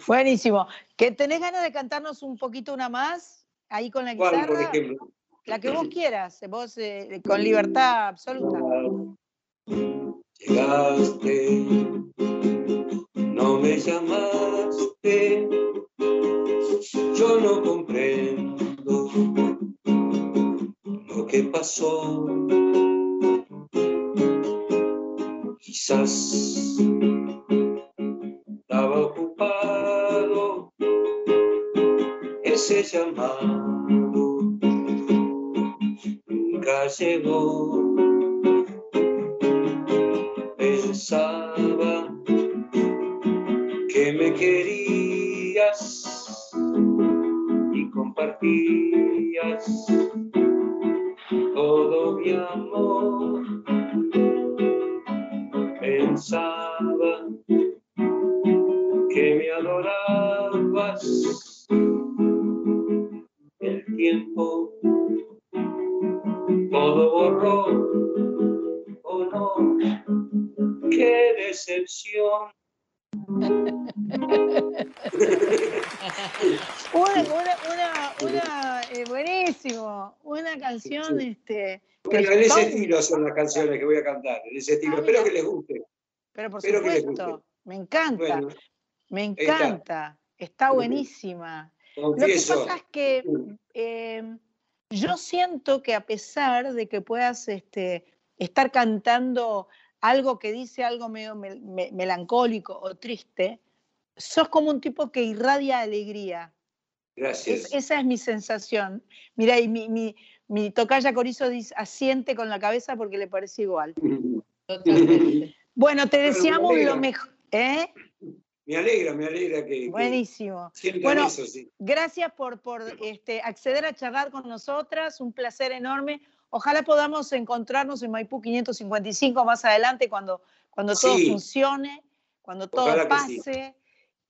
Buenísimo. ¿Que tenés ganas de cantarnos un poquito una más ahí con la ¿Cuál, por guitarra? ejemplo? La que vos quieras, vos eh, con libertad absoluta. Llegaste, no me llamaste, yo no comprendo que pasó. Quizás estaba ocupado ese llamado nunca llegó. Pensaba que me querías y compartías estilo son las canciones que voy a cantar, en ese estilo. Ah, Espero que les guste. pero por espero supuesto, me encanta, Bueno, me encanta, está buenísima. Lo que pasa es que eh, yo siento que a pesar de que puedas este, estar cantando algo que dice algo medio mel- me- melancólico o triste, sos como un tipo que irradia alegría. Gracias. Es- esa es mi sensación. Mira, y mi, mi, mi tocaya Corizo asiente con la cabeza porque le parece igual. Totalmente. Bueno, te deseamos lo mejor. ¿eh? Me alegra, me alegra que, Buenísimo. Bueno, eso, sí. Gracias por, por este, acceder a charlar con nosotras, un placer enorme. Ojalá podamos encontrarnos en Maipú 555 más adelante cuando, cuando todo Sí. funcione, cuando todo Ojalá que sí. pase.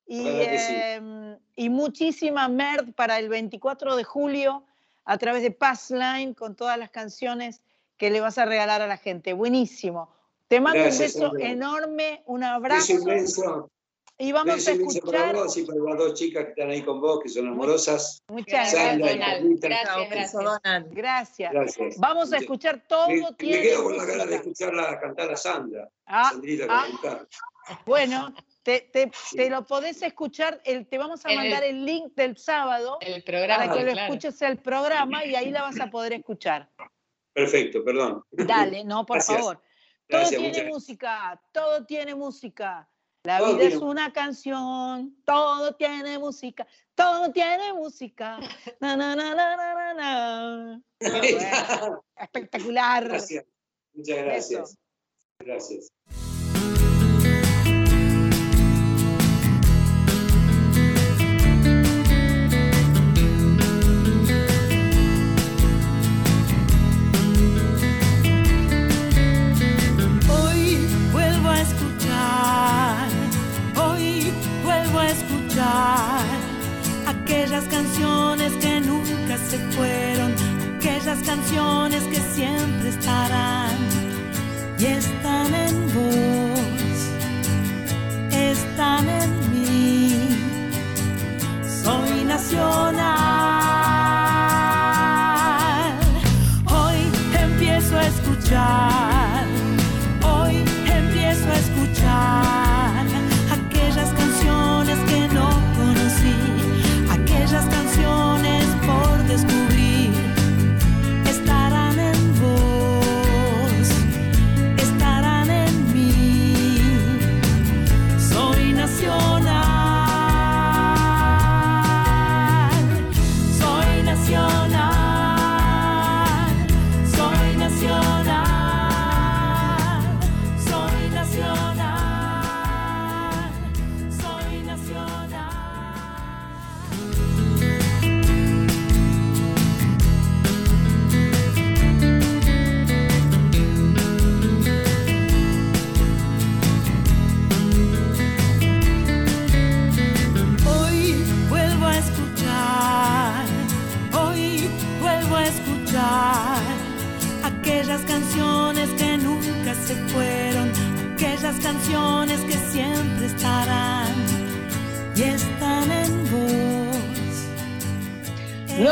Y, em, y muchísima merd para el 24 de julio a través de Passline con todas las canciones que le vas a regalar a la gente. Buenísimo. Te mando Gracias, un beso Sandra. enorme, un Beso abrazo inmenso. y vamos beso a inmenso para escuchar. vos y para las dos chicas que están ahí con vos, que son amorosas. Muchas Gracias, Sandra gracias. Gracias, beso, gracias. Donald. Gracias. Gracias. Vamos a escuchar todo Me, me tiene quedo con la gana de música. escucharla cantar a Sandra. Ah, Sandrita ah, cantar. bueno, te, te- te lo podés escuchar, el, te vamos a el- mandar el link del sábado El para que lo claro. escuches el programa y ahí la vas a poder escuchar. Perfecto, perdón. Dale, no, por Gracias. favor. Todo Gracias, tiene música, todo tiene música. La Todo vida tiene es una canción, todo tiene música, todo tiene música. Na, na, na, na, na, na, na. Ahí está. Espectacular. Gracias. Muchas gracias. Gracias.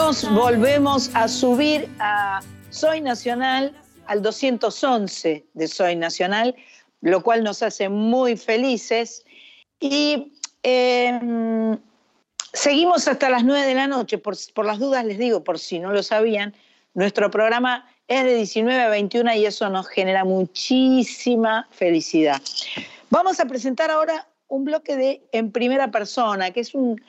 Nos volvemos a subir a Soy Nacional, al 211 de Soy Nacional, lo cual nos hace muy felices. Y em, seguimos hasta las 9 de la noche, por, por las dudas les digo, por si no lo sabían, nuestro programa es de 19 a 21 y eso nos genera muchísima felicidad. Vamos a presentar ahora un bloque de en primera persona, que es un,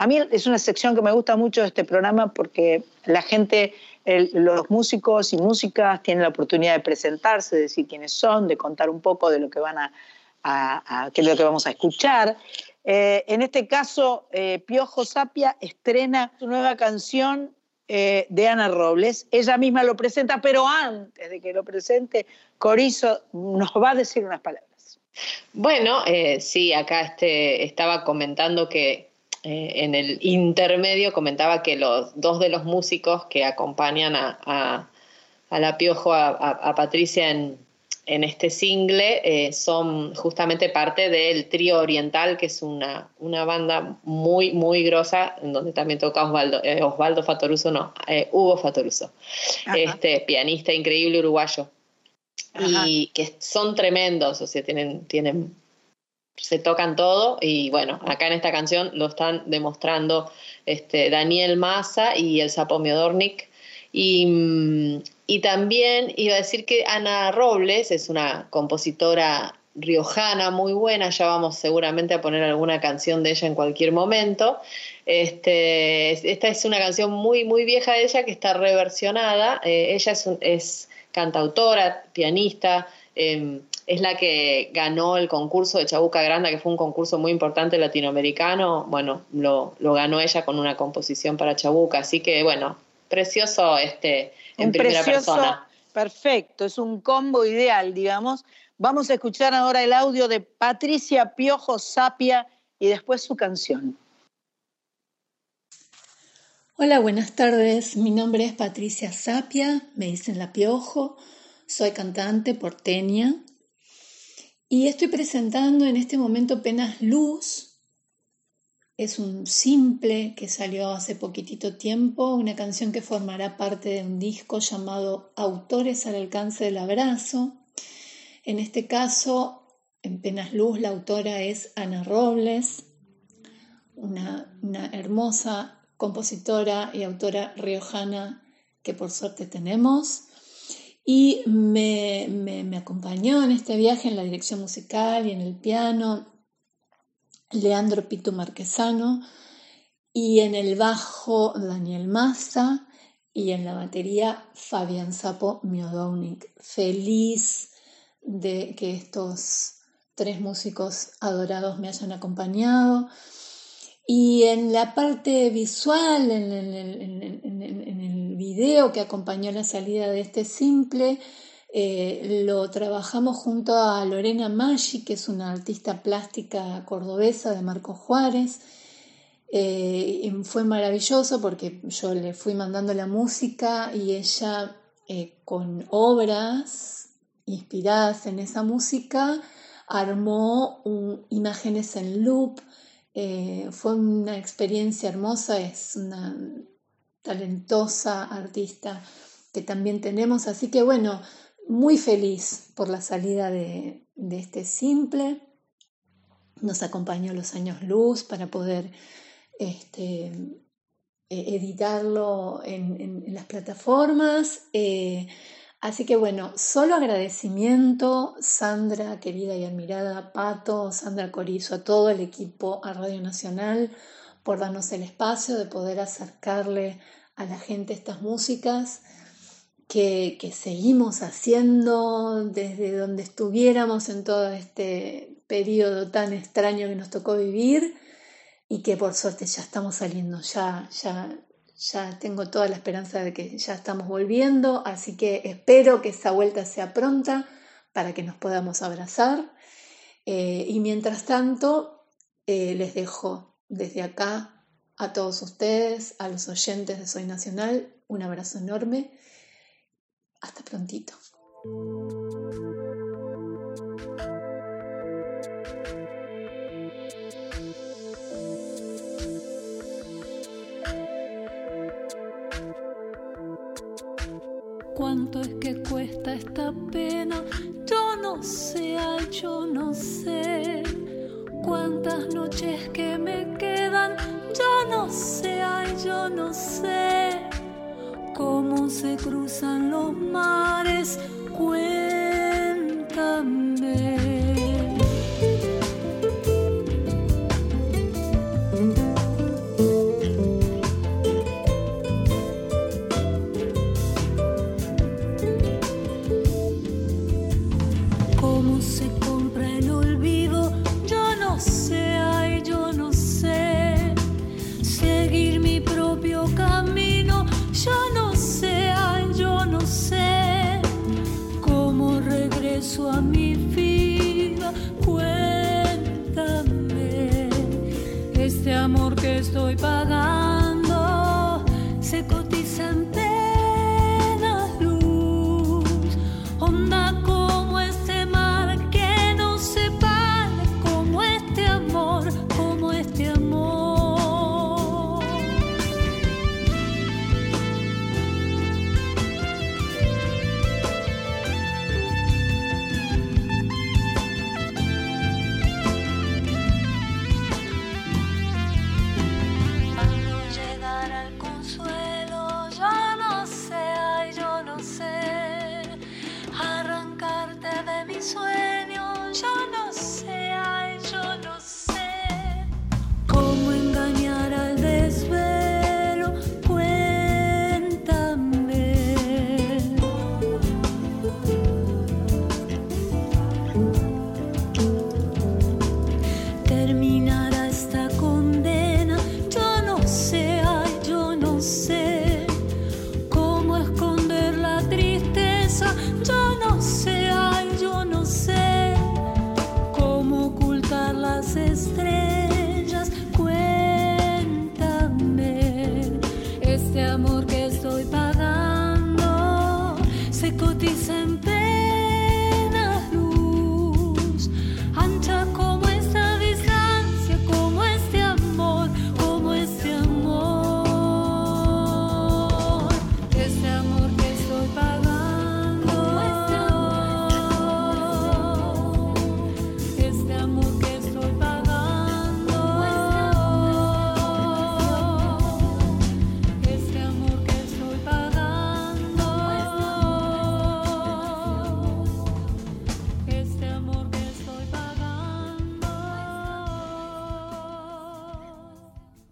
a mí es una sección que me gusta mucho de este programa porque la gente, los músicos y músicas tienen la oportunidad de presentarse, de decir quiénes son, de contar un poco de lo que van a, qué es lo que vamos a escuchar. Eh, en este caso, eh, Piojo Sapia estrena su nueva canción eh, de Ana Robles. Ella misma lo presenta, pero antes de que lo presente, Corizo nos va a decir unas palabras. Bueno, sí, acá este, estaba comentando que eh, en el intermedio comentaba que los dos de los músicos que acompañan a, la Piojo, a Patricia en, en este single eh, son justamente parte del trío oriental, que es una, una banda muy, muy grosa, en donde también toca Osvaldo, eh, Osvaldo Fatoruso, no, Hugo Fatoruso, este pianista increíble uruguayo. Y que son tremendos, o sea, tienen, tienen, se tocan todo y bueno, acá en esta canción lo están demostrando este, Daniel Massa y el Sapo Miodornik. Y, mm, y también iba a decir que Ana Robles es una compositora riojana muy buena, ya vamos seguramente a poner alguna canción de ella en cualquier momento. Este, esta es una canción muy, muy vieja de ella que está reversionada. Eh, ella es, es, cantautora, pianista, em, es la que ganó el concurso de Chabuca Granda, que fue un concurso muy importante latinoamericano. Bueno, lo, lo ganó ella con una composición para Chabuca, así que bueno, precioso este en primera persona. Perfecto, es un combo ideal, digamos. Vamos a escuchar ahora el audio de Patricia Piojo Sapia y después su canción. Hola, buenas tardes. Mi nombre es Patricia Sapia, me dicen La Piojo, soy cantante porteña y estoy presentando en este momento Penas Luz, es un simple que salió hace poquitito tiempo, una canción que formará parte de un disco llamado Autores al alcance del abrazo. En este caso, en Penas Luz, la autora es Ana Robles, una, hermosa compositora y autora riojana que por suerte tenemos. Y me, acompañó en este viaje en la dirección musical y en el piano Leandro Pito Marquesano, y en el bajo Daniel Massa y en la batería Fabián Sapo Miodownik. Feliz de que estos tres músicos adorados me hayan acompañado. Y en la parte visual, en el, video que acompañó la salida de este simple, eh, lo trabajamos junto a Lorena Maggi, que es una artista plástica cordobesa de Marco Juárez. Eh, fue maravilloso porque yo le fui mandando la música y ella eh, con obras inspiradas en esa música armó imágenes en loop. Fue una experiencia hermosa, es una talentosa artista que también tenemos. Así que bueno, muy feliz por la salida de, este simple. Nos acompañó los años luz para poder este, e, editarlo en, las plataformas. Eh, así que bueno, solo agradecimiento, Sandra, querida y admirada, Pato, Sandra Corizo, a todo el equipo, a Radio Nacional, por darnos el espacio de poder acercarle a la gente estas músicas que, seguimos haciendo desde donde estuviéramos en todo este periodo tan extraño que nos tocó vivir y que por suerte ya estamos saliendo, ya, ya, ya tengo toda la esperanza de que ya estamos volviendo, así que espero que esa vuelta sea pronta para que nos podamos abrazar. Eh, y mientras tanto, eh, les dejo desde acá a todos ustedes, a los oyentes de Soy Nacional, un abrazo enorme hasta prontito. Cuánto es que cuesta esta pena. Yo no sé, ay, yo no sé cuántas noches que me quedan. Yo no sé, ay, yo no sé cómo se cruzan los mares. Cuéntame.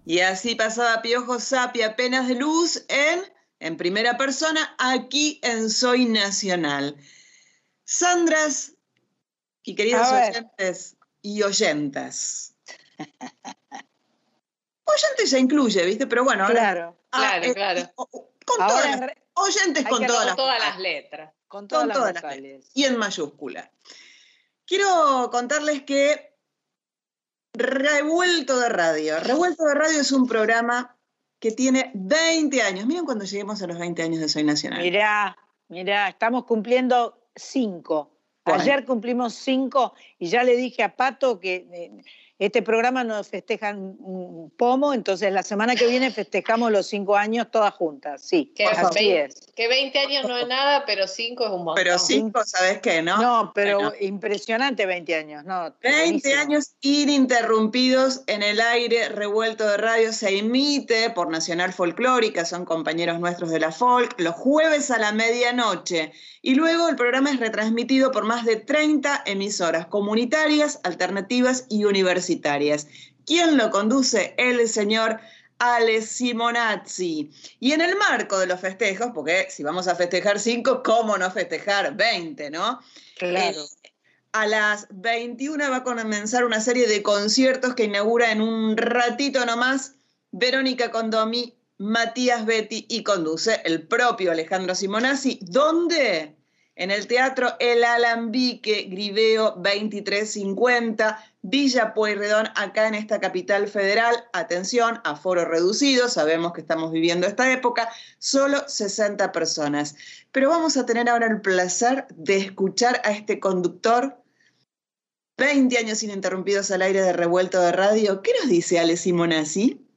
Y así pasaba Piojo Sapi apenas de luz en, en primera persona, aquí en Soy Nacional. Sandras y queridos oyentes y oyentas. oyentes se incluye, ¿viste? Pero bueno, ahora. Claro, ah, claro, eh, claro. con todas las, oyentes con todas, las, todas las letras. Con todas, las, letras. Y en mayúscula. Quiero contarles que Revuelto de Radio. Revuelto de Radio es un programa que tiene 20 años. Miren cuando lleguemos a los 20 años de Soy Nacional. Mirá, mirá, estamos cumpliendo 5. Ayer cumplimos 5 y ya le dije a Pato que eh, este programa nos festejan un pomo, entonces la semana que viene festejamos los cinco años todas juntas, sí. Que, así es. Que 20 años no es nada, pero cinco es un montón. Pero cinco, ¿sabes qué, no? No, pero impresionante 20 años, ¿no? 20 años ininterrumpidos en el aire, revuelto de radio, se emite por Nacional Folclórica, son compañeros nuestros de la folk, los jueves a la medianoche. Y luego el programa es retransmitido por más de 30 emisoras comunitarias, alternativas y universitarias. ¿Quién lo conduce? El señor Ale Simonazzi. Y en el marco de los festejos, porque si vamos a festejar 5, ¿cómo no festejar 20, no? Claro. Eh, a las 21 va a comenzar una serie de conciertos que inaugura en un ratito nomás Verónica Condomi Matías Betty y conduce el propio Alejandro Simonazzi. ¿Dónde? En el Teatro El Alambique, Griveo 2350, Villa Pueyrredón, acá en esta capital federal. Atención, aforo reducido, sabemos que estamos viviendo esta época, solo 60 personas. Pero vamos a tener ahora el placer de escuchar a este conductor 20 años ininterrumpidos al aire de revuelto de radio. ¿Qué nos dice Ale Simonazzi?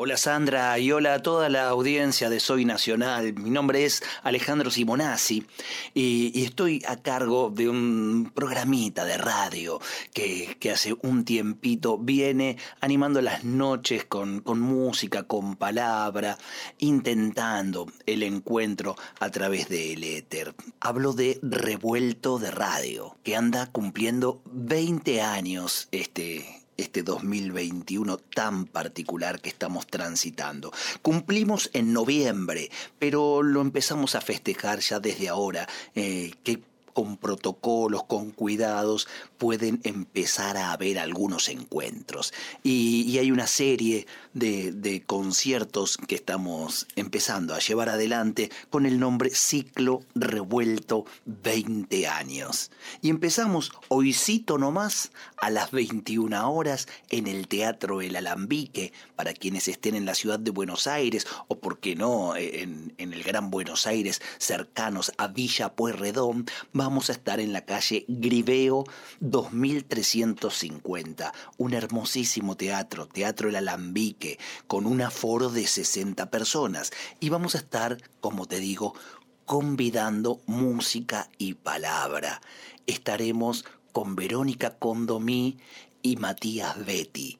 Hola Sandra y hola a toda la audiencia de Soy Nacional. Mi nombre es Alejandro Simonazzi y, estoy a cargo de un programita de radio que, hace un tiempito viene animando las noches con, música, con palabra, intentando el encuentro a través del éter. Hablo de Revuelto de Radio, que anda cumpliendo 20 años este, este 2021 tan particular que estamos transitando. Cumplimos en noviembre, pero lo empezamos a festejar ya desde ahora, eh, con protocolos, con cuidados, pueden empezar a haber algunos encuentros. Y, hay una serie de, conciertos que estamos empezando a llevar adelante con el nombre Ciclo Revuelto 20 años. Y empezamos hoycito nomás a las 21 horas en el Teatro El Alambique, para quienes estén en la ciudad de Buenos Aires o, por qué no, en, el Gran Buenos Aires, cercanos a Villa Pueyrredón, vamos a estar en la calle Griveo 2350, un hermosísimo teatro, Teatro El Alambique, con un aforo de 60 personas. Y vamos a estar, como te digo, convidando música y palabra. Estaremos con Verónica Condomí y Matías Betty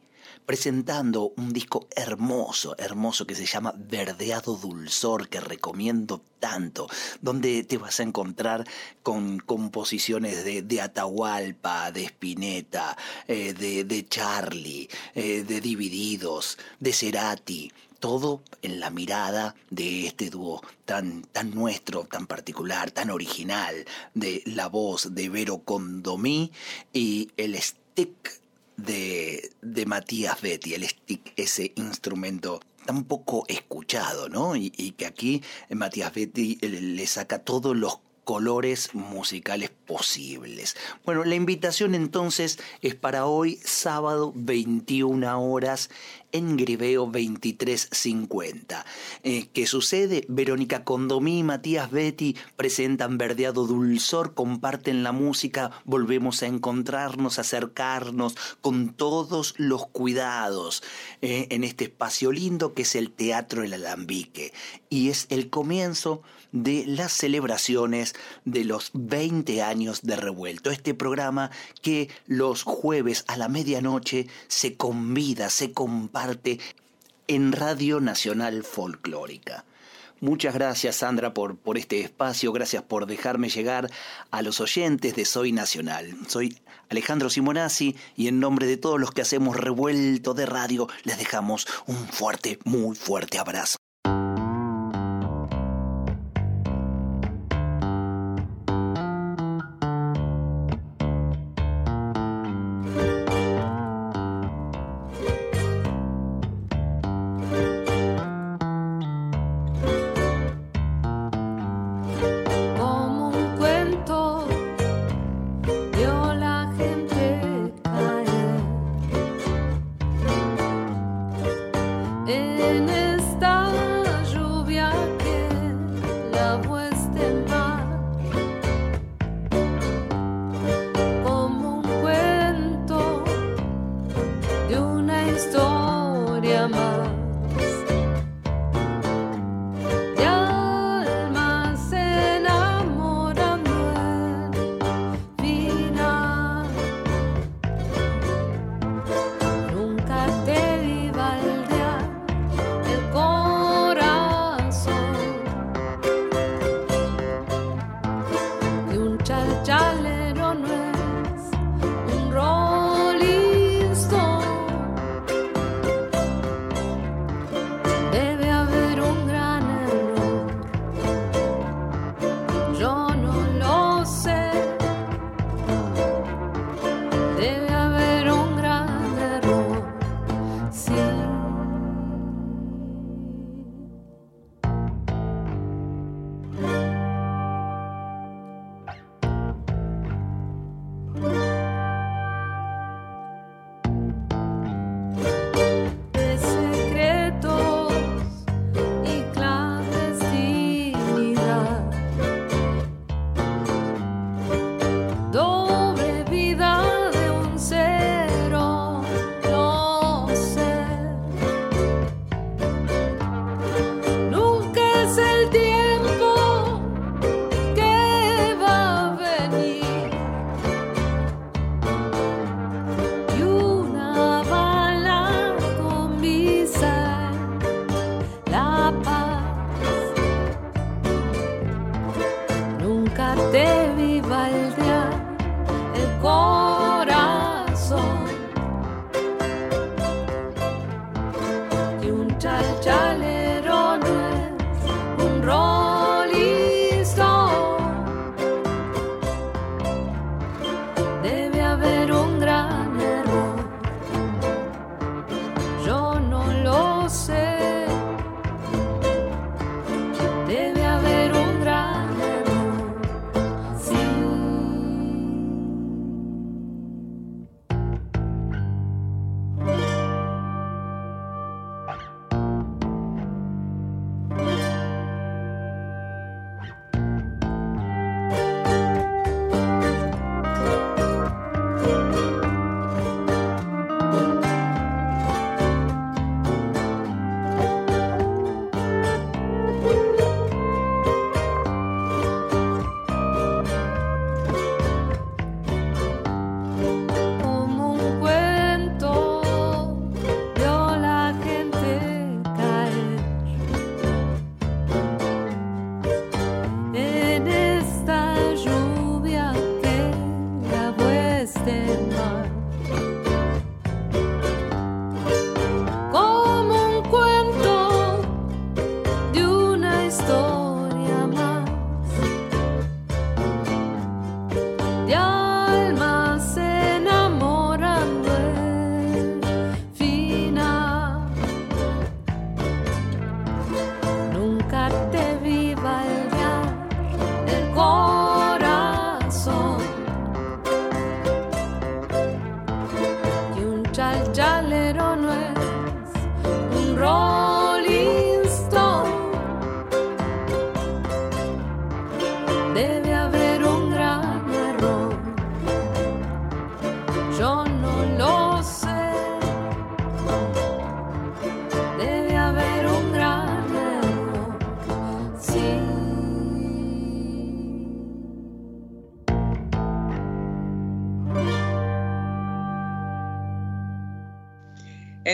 presentando un disco hermoso, hermoso que se llama Verdeado Dulzor, que recomiendo tanto, donde te vas a encontrar con composiciones de, Atahualpa, de Spinetta, eh, de, de, Charlie, eh, de Divididos, de Cerati, todo en la mirada de este dúo tan, tan nuestro, tan particular, tan original, de la voz de Vero Condomí y el stick de, de Matías Betty, el stick, ese instrumento tan poco escuchado, ¿no? Y, y que aquí Matías Betty le saca todos los colores musicales posibles. Bueno, la invitación entonces es para hoy, sábado 21 horas, en Griveo 2350. Eh, ¿Qué sucede? Verónica Condomí y Matías Betty presentan Verdeado Dulzor, comparten la música, volvemos a encontrarnos, acercarnos con todos los cuidados eh, en este espacio lindo que es el Teatro El Alambique. Y es el comienzo de las celebraciones de los 20 años de Revuelto. Este programa que los jueves a la medianoche se convida, se comparte en Radio Nacional Folclórica. Muchas gracias Sandra por, por este espacio, gracias por dejarme llegar a los oyentes de Soy Nacional. Soy Alejandro Simonazzi y en nombre de todos los que hacemos revuelto de radio les dejamos un fuerte, muy fuerte abrazo.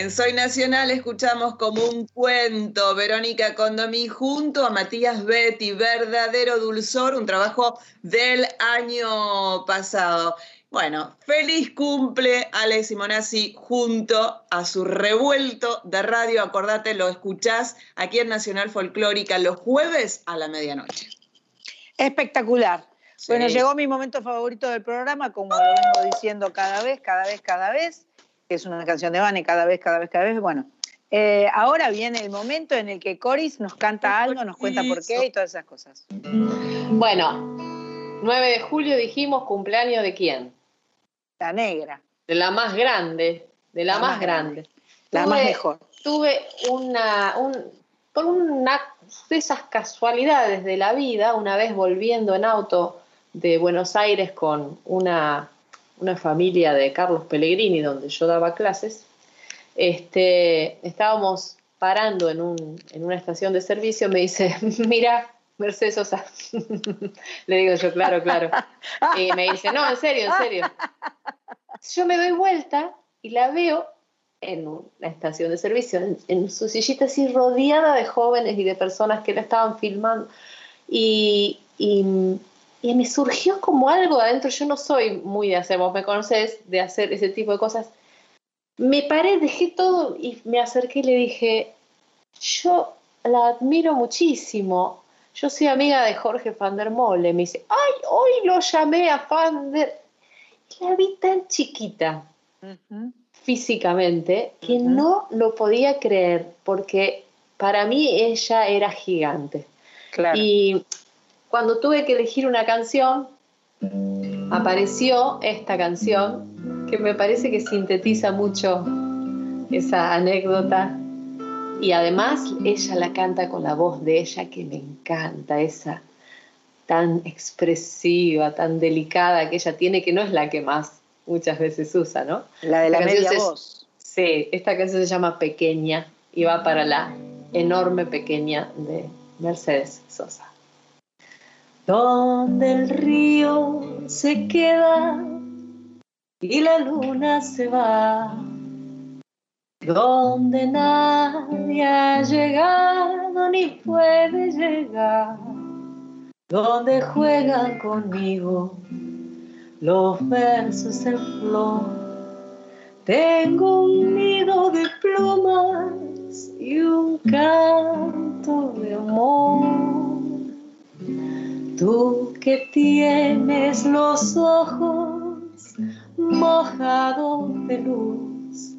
En Soy Nacional escuchamos como un cuento Verónica Condomí junto a Matías Betty, Verdadero Dulzor, un trabajo del año pasado. Bueno, feliz cumple Ale Simonazzi junto a su revuelto de radio. Acordate, lo escuchás aquí en Nacional Folclórica los jueves a la medianoche. Espectacular. Bueno, llegó mi momento favorito del programa, como lo vengo diciendo cada vez, cada vez, cada vez es una canción de Vane cada vez, cada vez, cada vez. Bueno, eh, ahora viene el momento en el que Coris nos canta algo, nos cuenta por qué y todas esas cosas. Bueno, 9 de julio dijimos cumpleaños de quién? La negra. De la más grande, de la, más, grande. La más mejor. Tuve una, por una de esas casualidades de la vida, una vez volviendo en auto de Buenos Aires con una una familia de Carlos Pellegrini, donde yo daba clases, este, estábamos parando en, un, en una estación de servicio, me dice, mira, Mercedes Sosa. Le digo yo, claro, claro. Y me dice, no, en serio, en serio. Yo me doy vuelta y la veo en una estación de servicio, en, su sillita así rodeada de jóvenes y de personas que la estaban filmando. Y, y y me surgió como algo adentro, yo no soy muy de hacer, vos me conoces, de hacer ese tipo de cosas. Me paré, dejé todo y me acerqué y le dije, yo la admiro muchísimo, yo soy amiga de Jorge van der Mole, me dice, ay, hoy lo llamé a van der... La vi tan chiquita físicamente que no lo podía creer porque para mí ella era gigante. Claro. Y cuando tuve que elegir una canción, apareció esta canción que me parece que sintetiza mucho esa anécdota y además ella la canta con la voz de ella que me encanta, esa tan expresiva, tan delicada que ella tiene, que no es la que más muchas veces usa, ¿no? La de la, media voz. Sí, esta canción se llama Pequeña y va para la enorme pequeña de Mercedes Sosa donde el río se queda y la luna se va, donde nadie ha llegado ni puede llegar, donde juegan conmigo los versos en flor. Tengo un nido de plumas y un canto de amor que tienes los ojos mojados de luz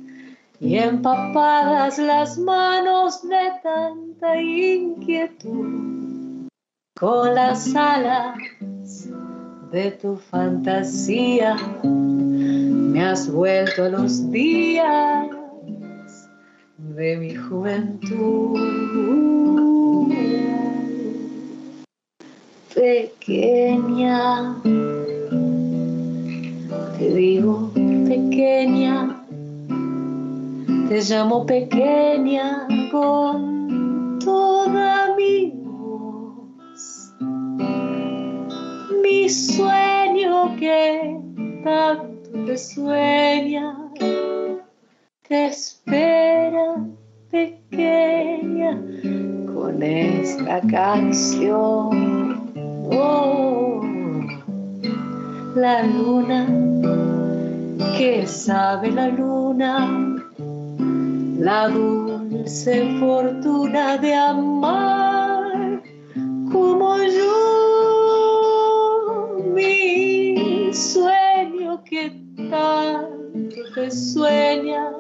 y empapadas las manos de tanta inquietud con las alas de tu fantasía me has vuelto a los días de mi juventud. Pequeña, te digo pequeña, te llamo pequeña con toda mi voz. Mi sueño que tanto te sueña te espera pequeña con esta canción. Oh, la luna, que sabe la luna, la dulce fortuna de amar como yo, mi sueño que tanto te sueña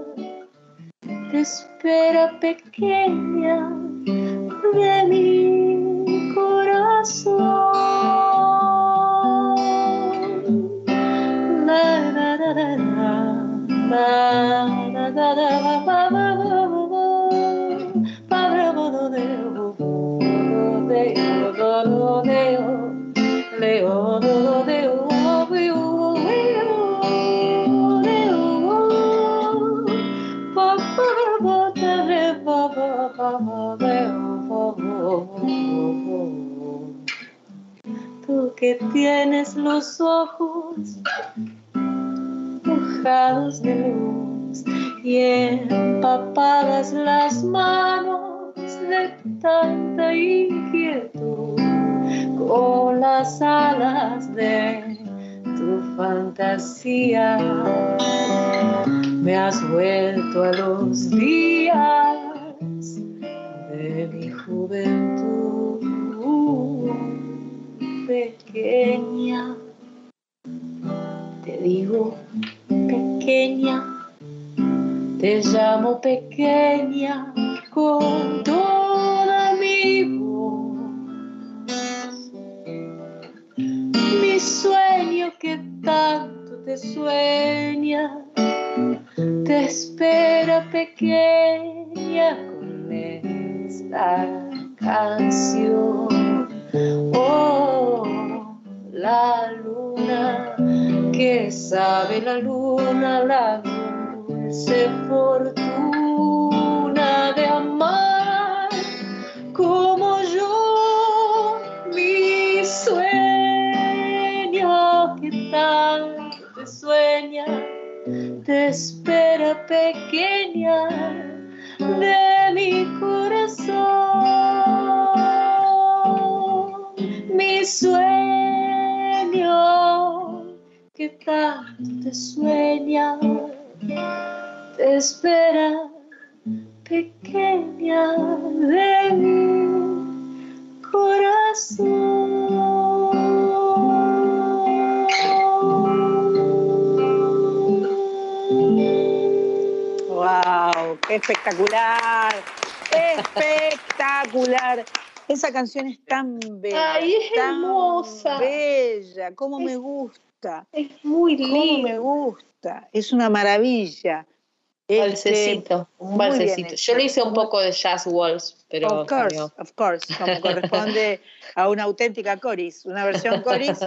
te espera pequeña de mi tienes los ojos mojados de luz y empapadas las manos de tanta inquietud con las alas de tu fantasía. Me has vuelto a los días pequeña. Te digo pequeña, te llamo pequeña con toda mi voz. Mi sueño que tanto te sueña, te espera pequeña esta canción. Oh, la luna, que sabe la luna, la dulce fortuna de amar como yo, mi sueño. Que tanto te sueña, te espera pequeña de mi corazón, mi sueño que tanto te sueña, te espera pequeña de mi corazón. ¡Wow! ¡Qué espectacular! ¡Espectacular! Esa canción es tan bella. Ay, es tan hermosa. Bella, cómo me Es- gusta. Es muy Cómo lindo. me gusta. Es una maravilla. Balsecito, un muy bien balsecito. Yo le hice un poco de jazz waltz, pero Of course, salió. of course, como corresponde a una auténtica coris. Una versión coris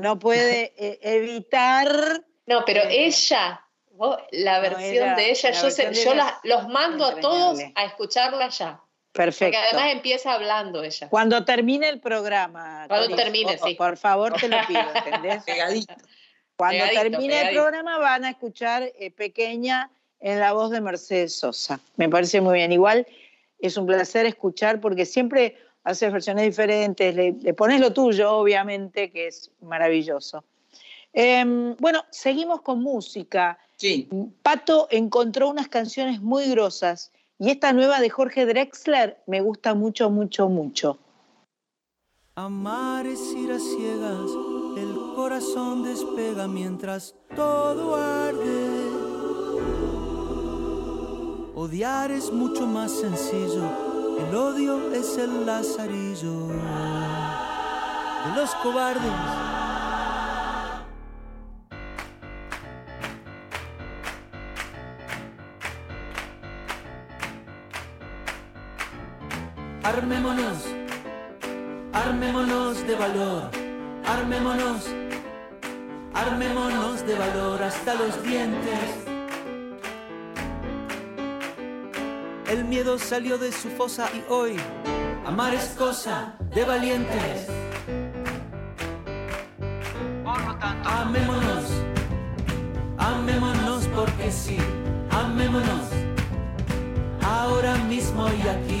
no puede eh, evitar. No, pero Eh, ella, vos, la no, versión era- de ella, la yo, de yo la- los mando a todos a escucharla ya. Porque Perfecto. además empieza hablando ella. Cuando termine el programa. Cuando termine, por, sí. Por favor, te lo pido, ¿entendés? Pegadito. Cuando Pegadito, termine el programa van a escuchar eh, Pequeña en la voz de Mercedes Sosa. Me parece muy bien. Igual es un placer escuchar porque siempre haces versiones diferentes, le, le pones lo tuyo, obviamente, que es maravilloso. Em, bueno, seguimos con música. Sí. Pato encontró unas canciones muy grosas y esta nueva de Jorge Drexler me gusta mucho, mucho, mucho. Amar es ir a ciegas, el corazón despega mientras todo arde. Odiar es mucho más sencillo, el odio es el lazarillo de los cobardes. Armémonos, armémonos de valor, armémonos, armémonos de valor hasta los dientes. El miedo salió de su fosa y hoy amar es cosa de valientes. Por lo tanto, amémonos, amémonos porque sí, amémonos. Ahora mismo y aquí,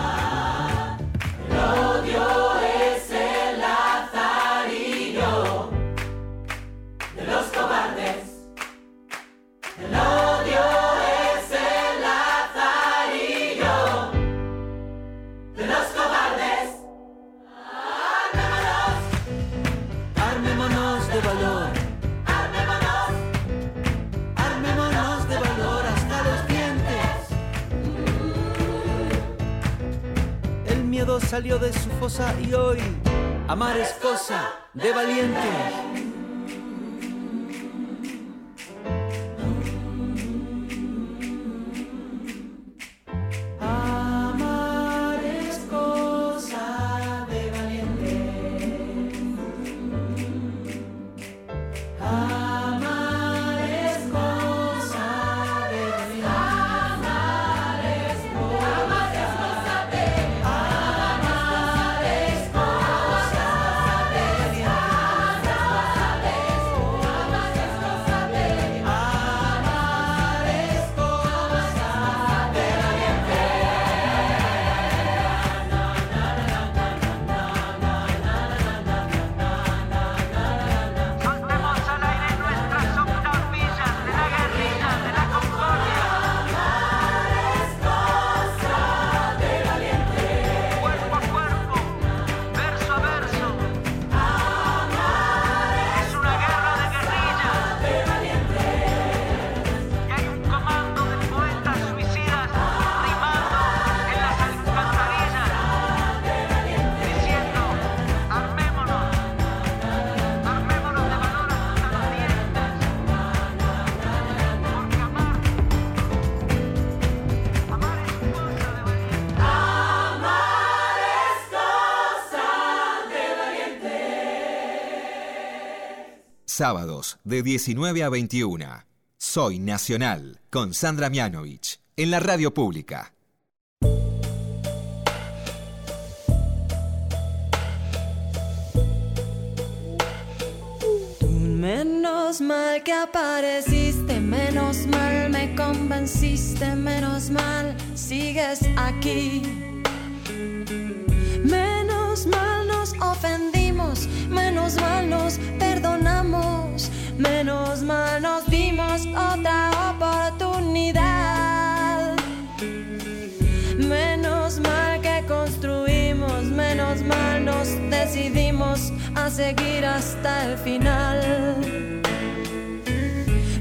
El odio salió de su fosa y hoy amar es cosa de valientes. Sábados de 19 a 21. Soy Nacional con Sandra Mianovich en la radio pública. Menos mal que apareciste, menos mal me convenciste, menos mal sigues aquí. Menos mal nos ofendimos, menos mal nos perdonamos, menos mal nos dimos otra oportunidad. Menos mal que construimos, menos mal nos decidimos a seguir hasta el final.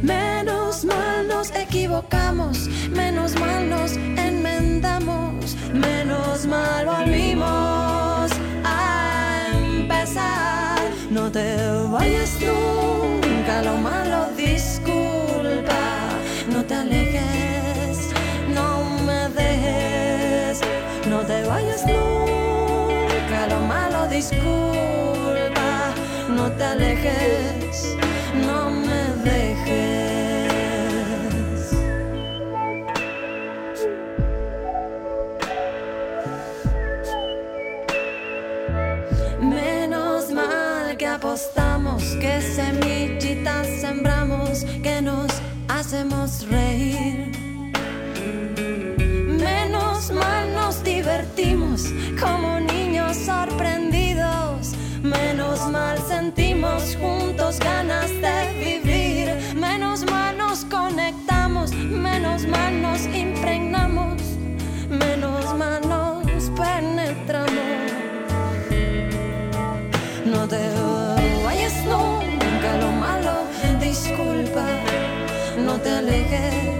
Menos mal nos equivocamos, menos mal nos enmendamos, menos mal volvimos a empezar. No te vayas nunca, lo malo disculpa, no te alejes, no me dejes, no te vayas nunca, lo malo disculpa, no te alejes, apostamos, qué semillitas sembramos, que nos hacemos reír. Menos mal nos divertimos como niños sorprendidos. Menos mal sentimos juntos ganas te alejes,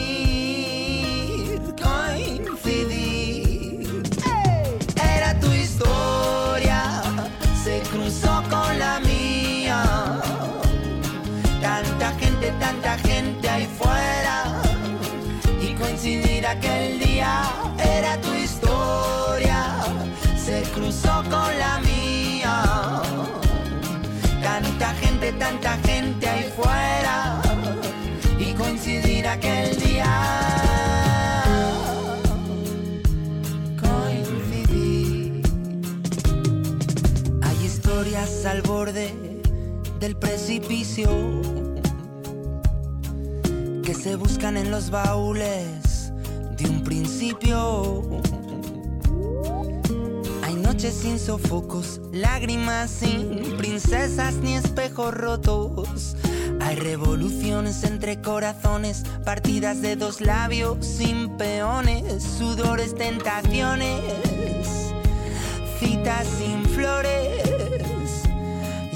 tanta gente ahí fuera. Y coincidir aquel día era tu historia, se cruzó con la mía. Tanta gente, tanta gente ahí fuera y coincidir aquel día. Coincidir. Hay historias al borde del precipicio que se buscan en los baúles de un principio. Hay noches sin sofocos, lágrimas sin princesas ni espejos rotos. Hay revoluciones entre corazones, partidas de dos labios sin peones, sudores, tentaciones, citas sin flores,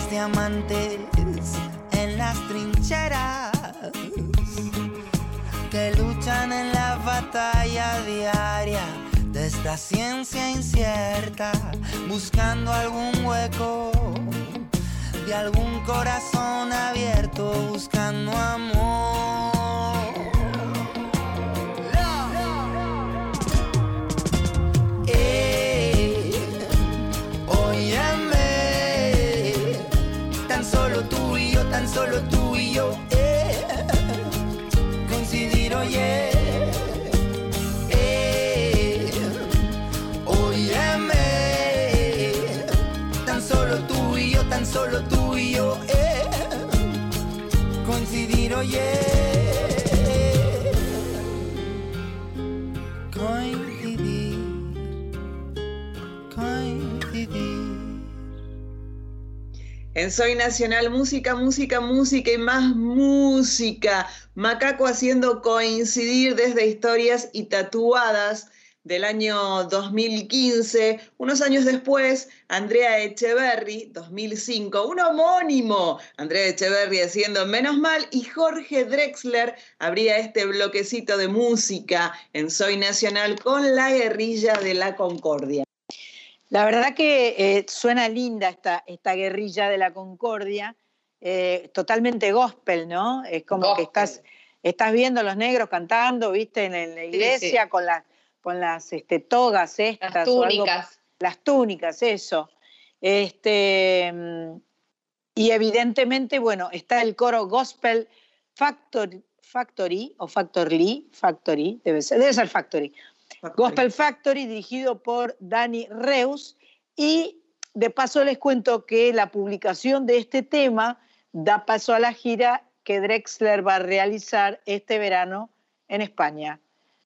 historias de amantes en las trincheras que luchan en la batalla diaria de esta ciencia incierta, buscando algún hueco de algún corazón abierto, buscando amor. En Soy Nacional, música, música, música y más música. Macaco haciendo coincidir desde historias y tatuadas del año 2015. Unos años después, Andrea Echeverry, 2005, un homónimo. Andrea Echeverry haciendo Menos Mal y Jorge Drexler abría este bloquecito de música en Soy Nacional con la guerrilla de la Concordia. La verdad que eh, suena linda esta, esta guerrilla de la concordia, eh, totalmente gospel, ¿no? Es como que estás, estás viendo a los negros cantando, viste, en, en la iglesia sí. con las, con las este, togas estas. Las o algo- túnicas. las túnicas, eso. Este, y evidentemente, bueno, está el coro Gospel Factory, Factory o Factory, Factory, debe ser, debe ser Factory. Gospel Factory, dirigido por Dani Reus. Y de paso les cuento que la publicación de este tema da paso a la gira que Drexler va a realizar este verano en España.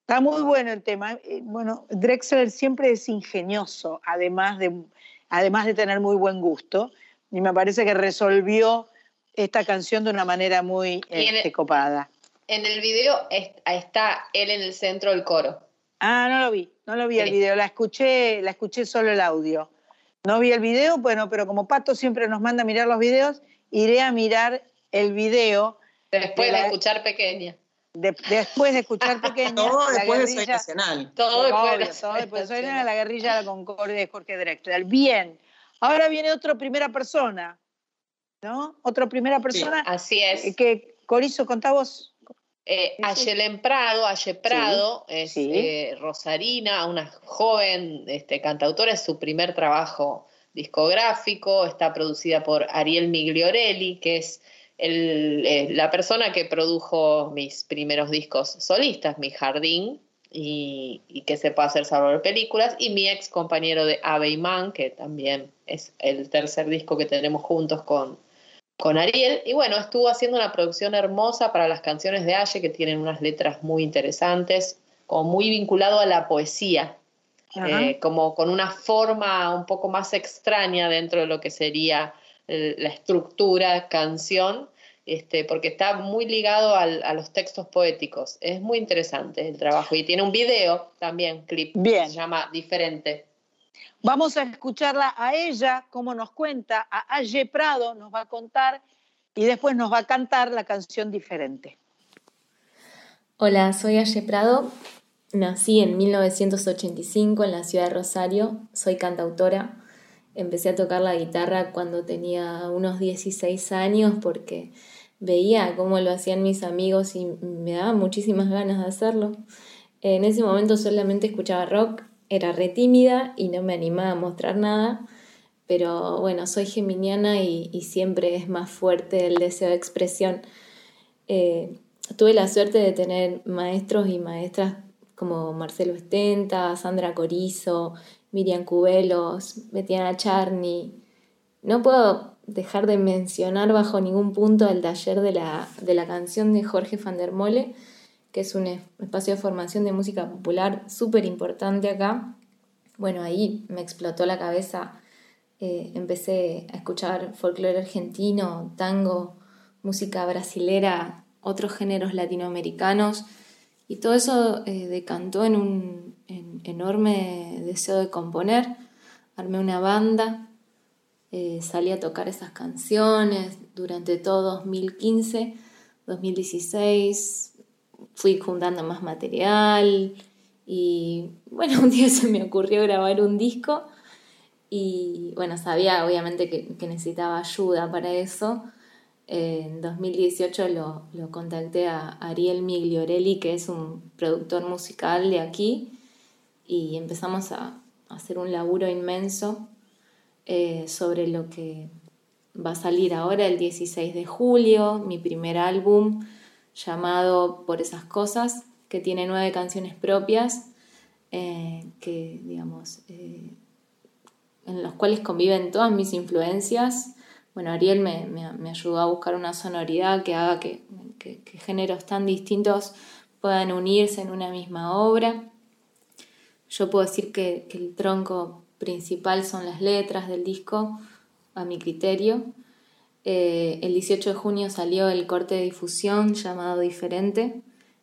Está muy bueno el tema. Eh, Bueno, Drexler siempre es ingenioso, además de, además de tener muy buen gusto. Y me parece que resolvió esta canción de una manera muy en este, el- copada. En el video es- está él en el centro del coro. Ah, no lo vi, no lo vi el video, la escuché, la escuché solo el audio. No vi el video, bueno, pero como Pato siempre nos manda a mirar los videos, iré a mirar el video. Después de, la- escuchar pequeña. De- después de escuchar pequeña. Todo la después de Soy guerrilla- Nacional. Todo después todo después de Soy Nacional. La guerrilla de la Concordia de Jorge Drexler. Bien, ahora viene otro primera persona, ¿no? Otro primera persona. Así es. eh, Que, Corizo, contá vos. Eh, Ayelen Prado, Aye Prado, es sí. eh, rosarina, una joven este, cantautora, es su primer trabajo discográfico, está producida por Ariel Migliorelli, que es el, eh, la persona que produjo mis primeros discos solistas, Mi Jardín, y, y que se puede hacer salvar películas, y mi ex compañero de Ave y Man, que también es el tercer disco que tenemos juntos con, con Ariel. Y bueno, estuvo haciendo una producción hermosa para las canciones de Aye, que tienen unas letras muy interesantes, como muy vinculado a la poesía, eh, como con una forma un poco más extraña dentro de lo que sería la estructura canción, este, porque está muy ligado al- a los textos poéticos. Es muy interesante el trabajo y tiene un video también, clip, Bien. que se llama Diferente. Vamos a escucharla a ella, como nos cuenta, a Aye Prado nos va a contar y después nos va a cantar la canción diferente. Hola, soy Aye Prado. Nací en 1985 en la ciudad de Rosario. Soy cantautora. Empecé a tocar la guitarra cuando tenía unos 16 años porque veía cómo lo hacían mis amigos y me daba muchísimas ganas de hacerlo. En ese momento solamente escuchaba rock, era re tímida y no me animaba a mostrar nada, pero bueno, soy geminiana y, y siempre es más fuerte el deseo de expresión. Eh, tuve la suerte de tener maestros y maestras como Marcelo Estenta, Sandra Corizo, Miriam Cubelos, Betiana Charny. No puedo dejar de mencionar bajo ningún punto el taller de la, de la canción de Jorge van der Mole, que es un espacio de formación de música popular súper importante acá. Bueno, ahí me explotó la cabeza. Eh, empecé a escuchar folclore argentino, tango, música brasilera, otros géneros latinoamericanos y todo eso eh, decantó en un en- enorme deseo de componer. Armé una banda, eh, salí a tocar esas canciones durante todo 2015, 2016. Fui juntando más material y bueno, un día se me ocurrió grabar un disco y bueno, sabía obviamente que, necesitaba ayuda para eso. En 2018 lo, lo contacté a Ariel Migliorelli, que es un productor musical de aquí, y empezamos a, hacer un laburo inmenso eh, sobre lo que va a salir ahora el 16 de julio, mi primer álbum llamado Por esas cosas, que tiene nueve canciones propias, eh, que digamos, eh, en los cuales conviven todas mis influencias. Bueno, Ariel me, me- ayudó a buscar una sonoridad que haga que- que géneros tan distintos puedan unirse en una misma obra. Yo puedo decir que, el tronco principal son las letras del disco, a mi criterio. Eh, el 18 de junio salió el corte de difusión llamado Diferente,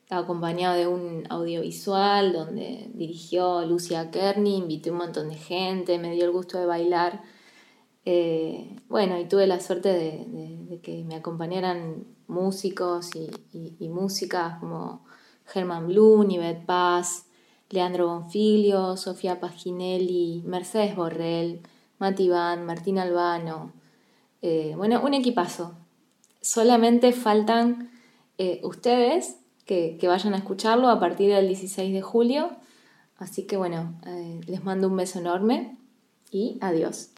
acompañado de un audiovisual donde dirigió Lucia Kearney, invité un montón de gente, me dio el gusto de bailar. Eh, bueno, y tuve la suerte de, que me acompañaran músicos y músicas como Germán Blum, Yvette Paz, Leandro Bonfilio, Sofía Paginelli, Mercedes Borrell, Mati Van, Martín Albano. Eh, bueno, un equipazo. Solamente faltan eh, ustedes que, vayan a escucharlo a partir del 16 de julio. Así que bueno, eh, les mando un beso enorme y adiós.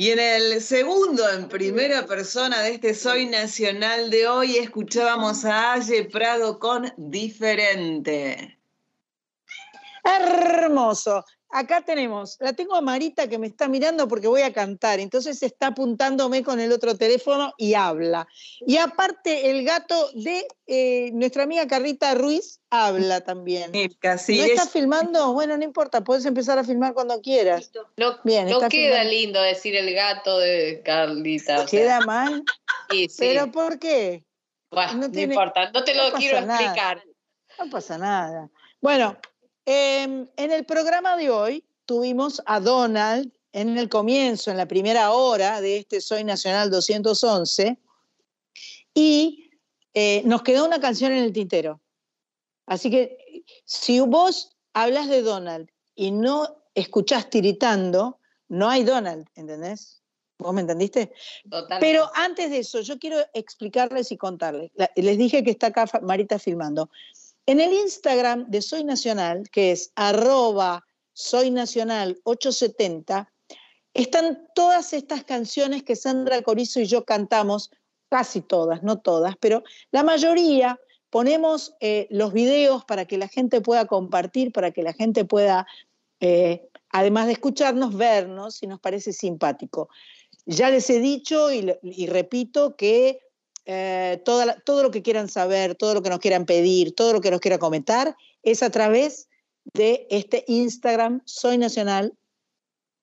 Y en el segundo, en primera persona de este Soy Nacional de hoy, escuchábamos a Aye Prado con Diferente. Hermoso. Acá tenemos, la tengo a Marita que me está mirando porque voy a cantar, entonces está apuntándome con el otro teléfono y habla. Y aparte el gato de eh, nuestra amiga Carrita Ruiz habla también. Casi ¿No estás filmando? Bueno, no importa, puedes empezar a filmar cuando quieras. No, Bien, no queda filmando. lindo decir el gato de Carlita. o sea, ¿Queda mal? sí, sí. ¿Pero por qué? Bueno, no, tiene- importa, no te lo no quiero nada. explicar. No pasa nada. Bueno, em, en el programa de hoy tuvimos a Donald en el comienzo, en la primera hora de este Soy Nacional 211, y eh, nos quedó una canción en el tintero. Así que si vos hablas de Donald y no escuchás tiritando, no hay Donald, ¿entendés? ¿Vos me entendiste? Totalmente. Pero antes de eso, yo quiero explicarles y contarles. Les dije que está acá Marita filmando. En el Instagram de Soy Nacional, que es arroba Soy Nacional 870, están todas estas canciones que Sandra Corizo y yo cantamos, casi todas, no todas, pero la mayoría ponemos eh, los videos para que la gente pueda compartir, para que la gente pueda, eh, además de escucharnos, vernos si nos parece simpático. Ya les he dicho y, repito que eh, toda todo lo que quieran saber, todo lo que nos quieran pedir, todo lo que nos quieran comentar, es a través de este Instagram Soy Nacional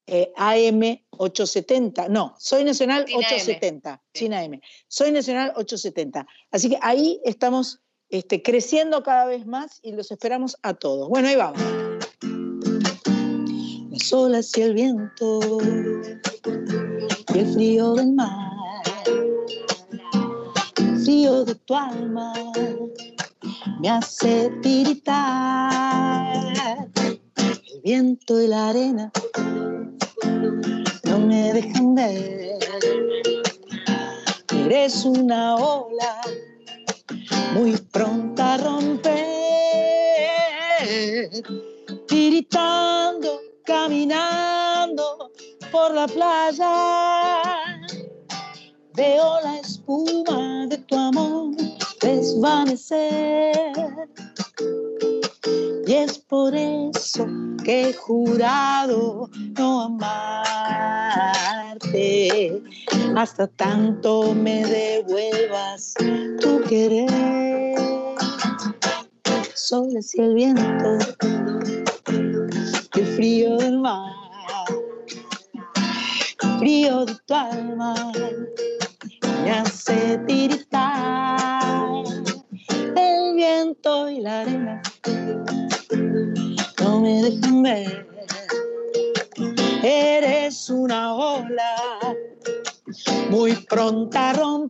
eh, AM870. No, Soy Nacional Sin AM. 870. Sin AM. Soy Nacional 870. Así que ahí estamos este, creciendo cada vez más y los esperamos a todos. Bueno, ahí vamos. Las olas y el viento y el frío del mar, frío de tu alma me hace tiritar. El viento y la arena no me dejan ver. Eres una ola muy pronta a romper, tiritando, caminando por la playa. Veo la espuma de tu amor desvanecer. Y es por eso que he jurado no amarte hasta tanto me devuelvas tu querer. Soles y el viento, el frío del mar, el frío de tu alma me hace tiritar. El viento y la arena no me dejan ver. Eres una ola muy pronta a romper,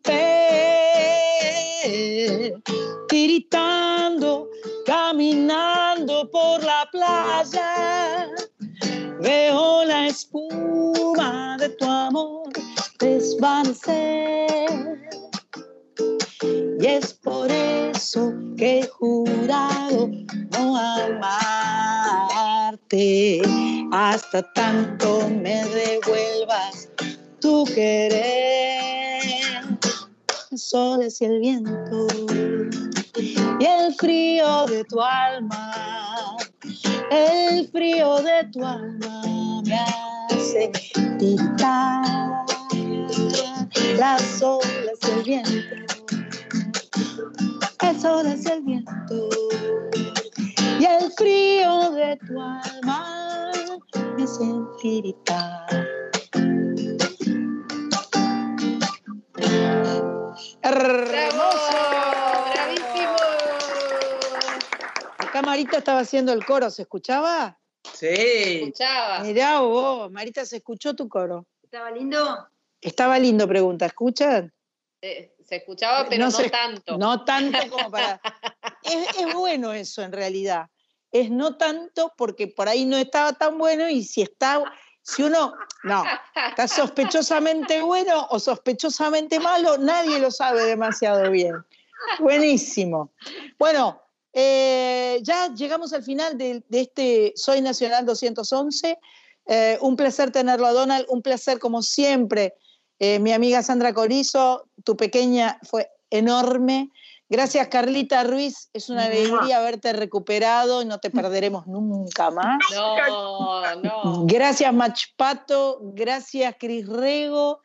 haciendo el coro, ¿se escuchaba? Sí. Escuchaba. Mirá vos, Marita, ¿se escuchó tu coro? ¿Estaba lindo? Estaba lindo, pregunta, ¿escuchan? Eh, se escuchaba, pero no, se- tanto. No tanto como para... es, es bueno eso en realidad. Es no tanto porque por ahí no estaba tan bueno y si está, si uno, no, está sospechosamente bueno o sospechosamente malo, nadie lo sabe demasiado bien. Buenísimo. Bueno, eh, ya llegamos al final de, de este Soy Nacional 211. Eh, un placer tenerlo a Donald, un placer como siempre. Eh, mi amiga Sandra Corizo, tu pequeña fue enorme. Gracias Carlita Ruiz, es una alegría haberte recuperado y no te perderemos nunca más. No, no. Gracias Machpato, gracias Cris Rego.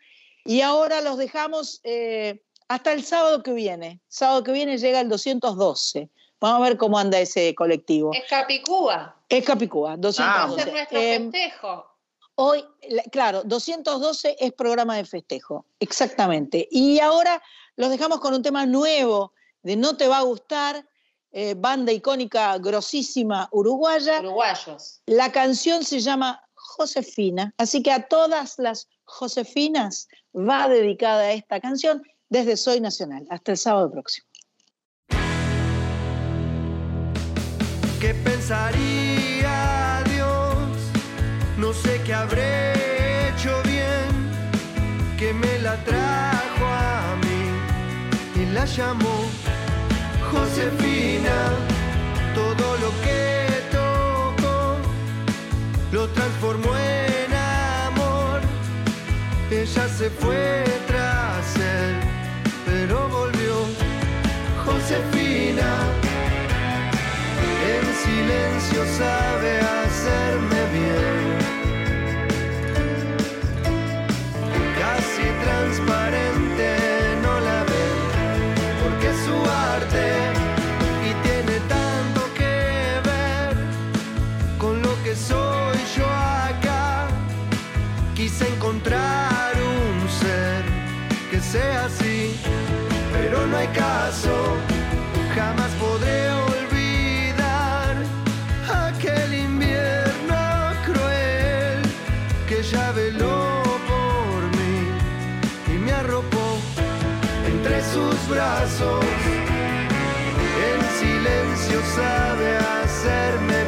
Y ahora los dejamos eh, hasta el sábado que viene. Sábado que viene llega el 212. Vamos a ver cómo anda ese colectivo. Es Capicúa. Es Capicúa, 212. Vamos a hacer nuestro Em, festejo. Hoy, la- claro, 212 es programa de festejo, exactamente. Y ahora los dejamos con un tema nuevo de No Te Va a Gustar, eh, banda icónica grosísima uruguaya. Uruguayos. La canción se llama Josefina, así que a todas las Josefinas va dedicada a esta canción desde Soy Nacional. Hasta el sábado próximo. ¿Qué pensaría Dios? No sé qué habré hecho bien, que me la trajo a mí y la llamó Josefina. Todo lo que tocó lo transformó en amor. Ella se fue tras él, pero volvió Josefina silencio sabe brazos. En silencio sabe hacerme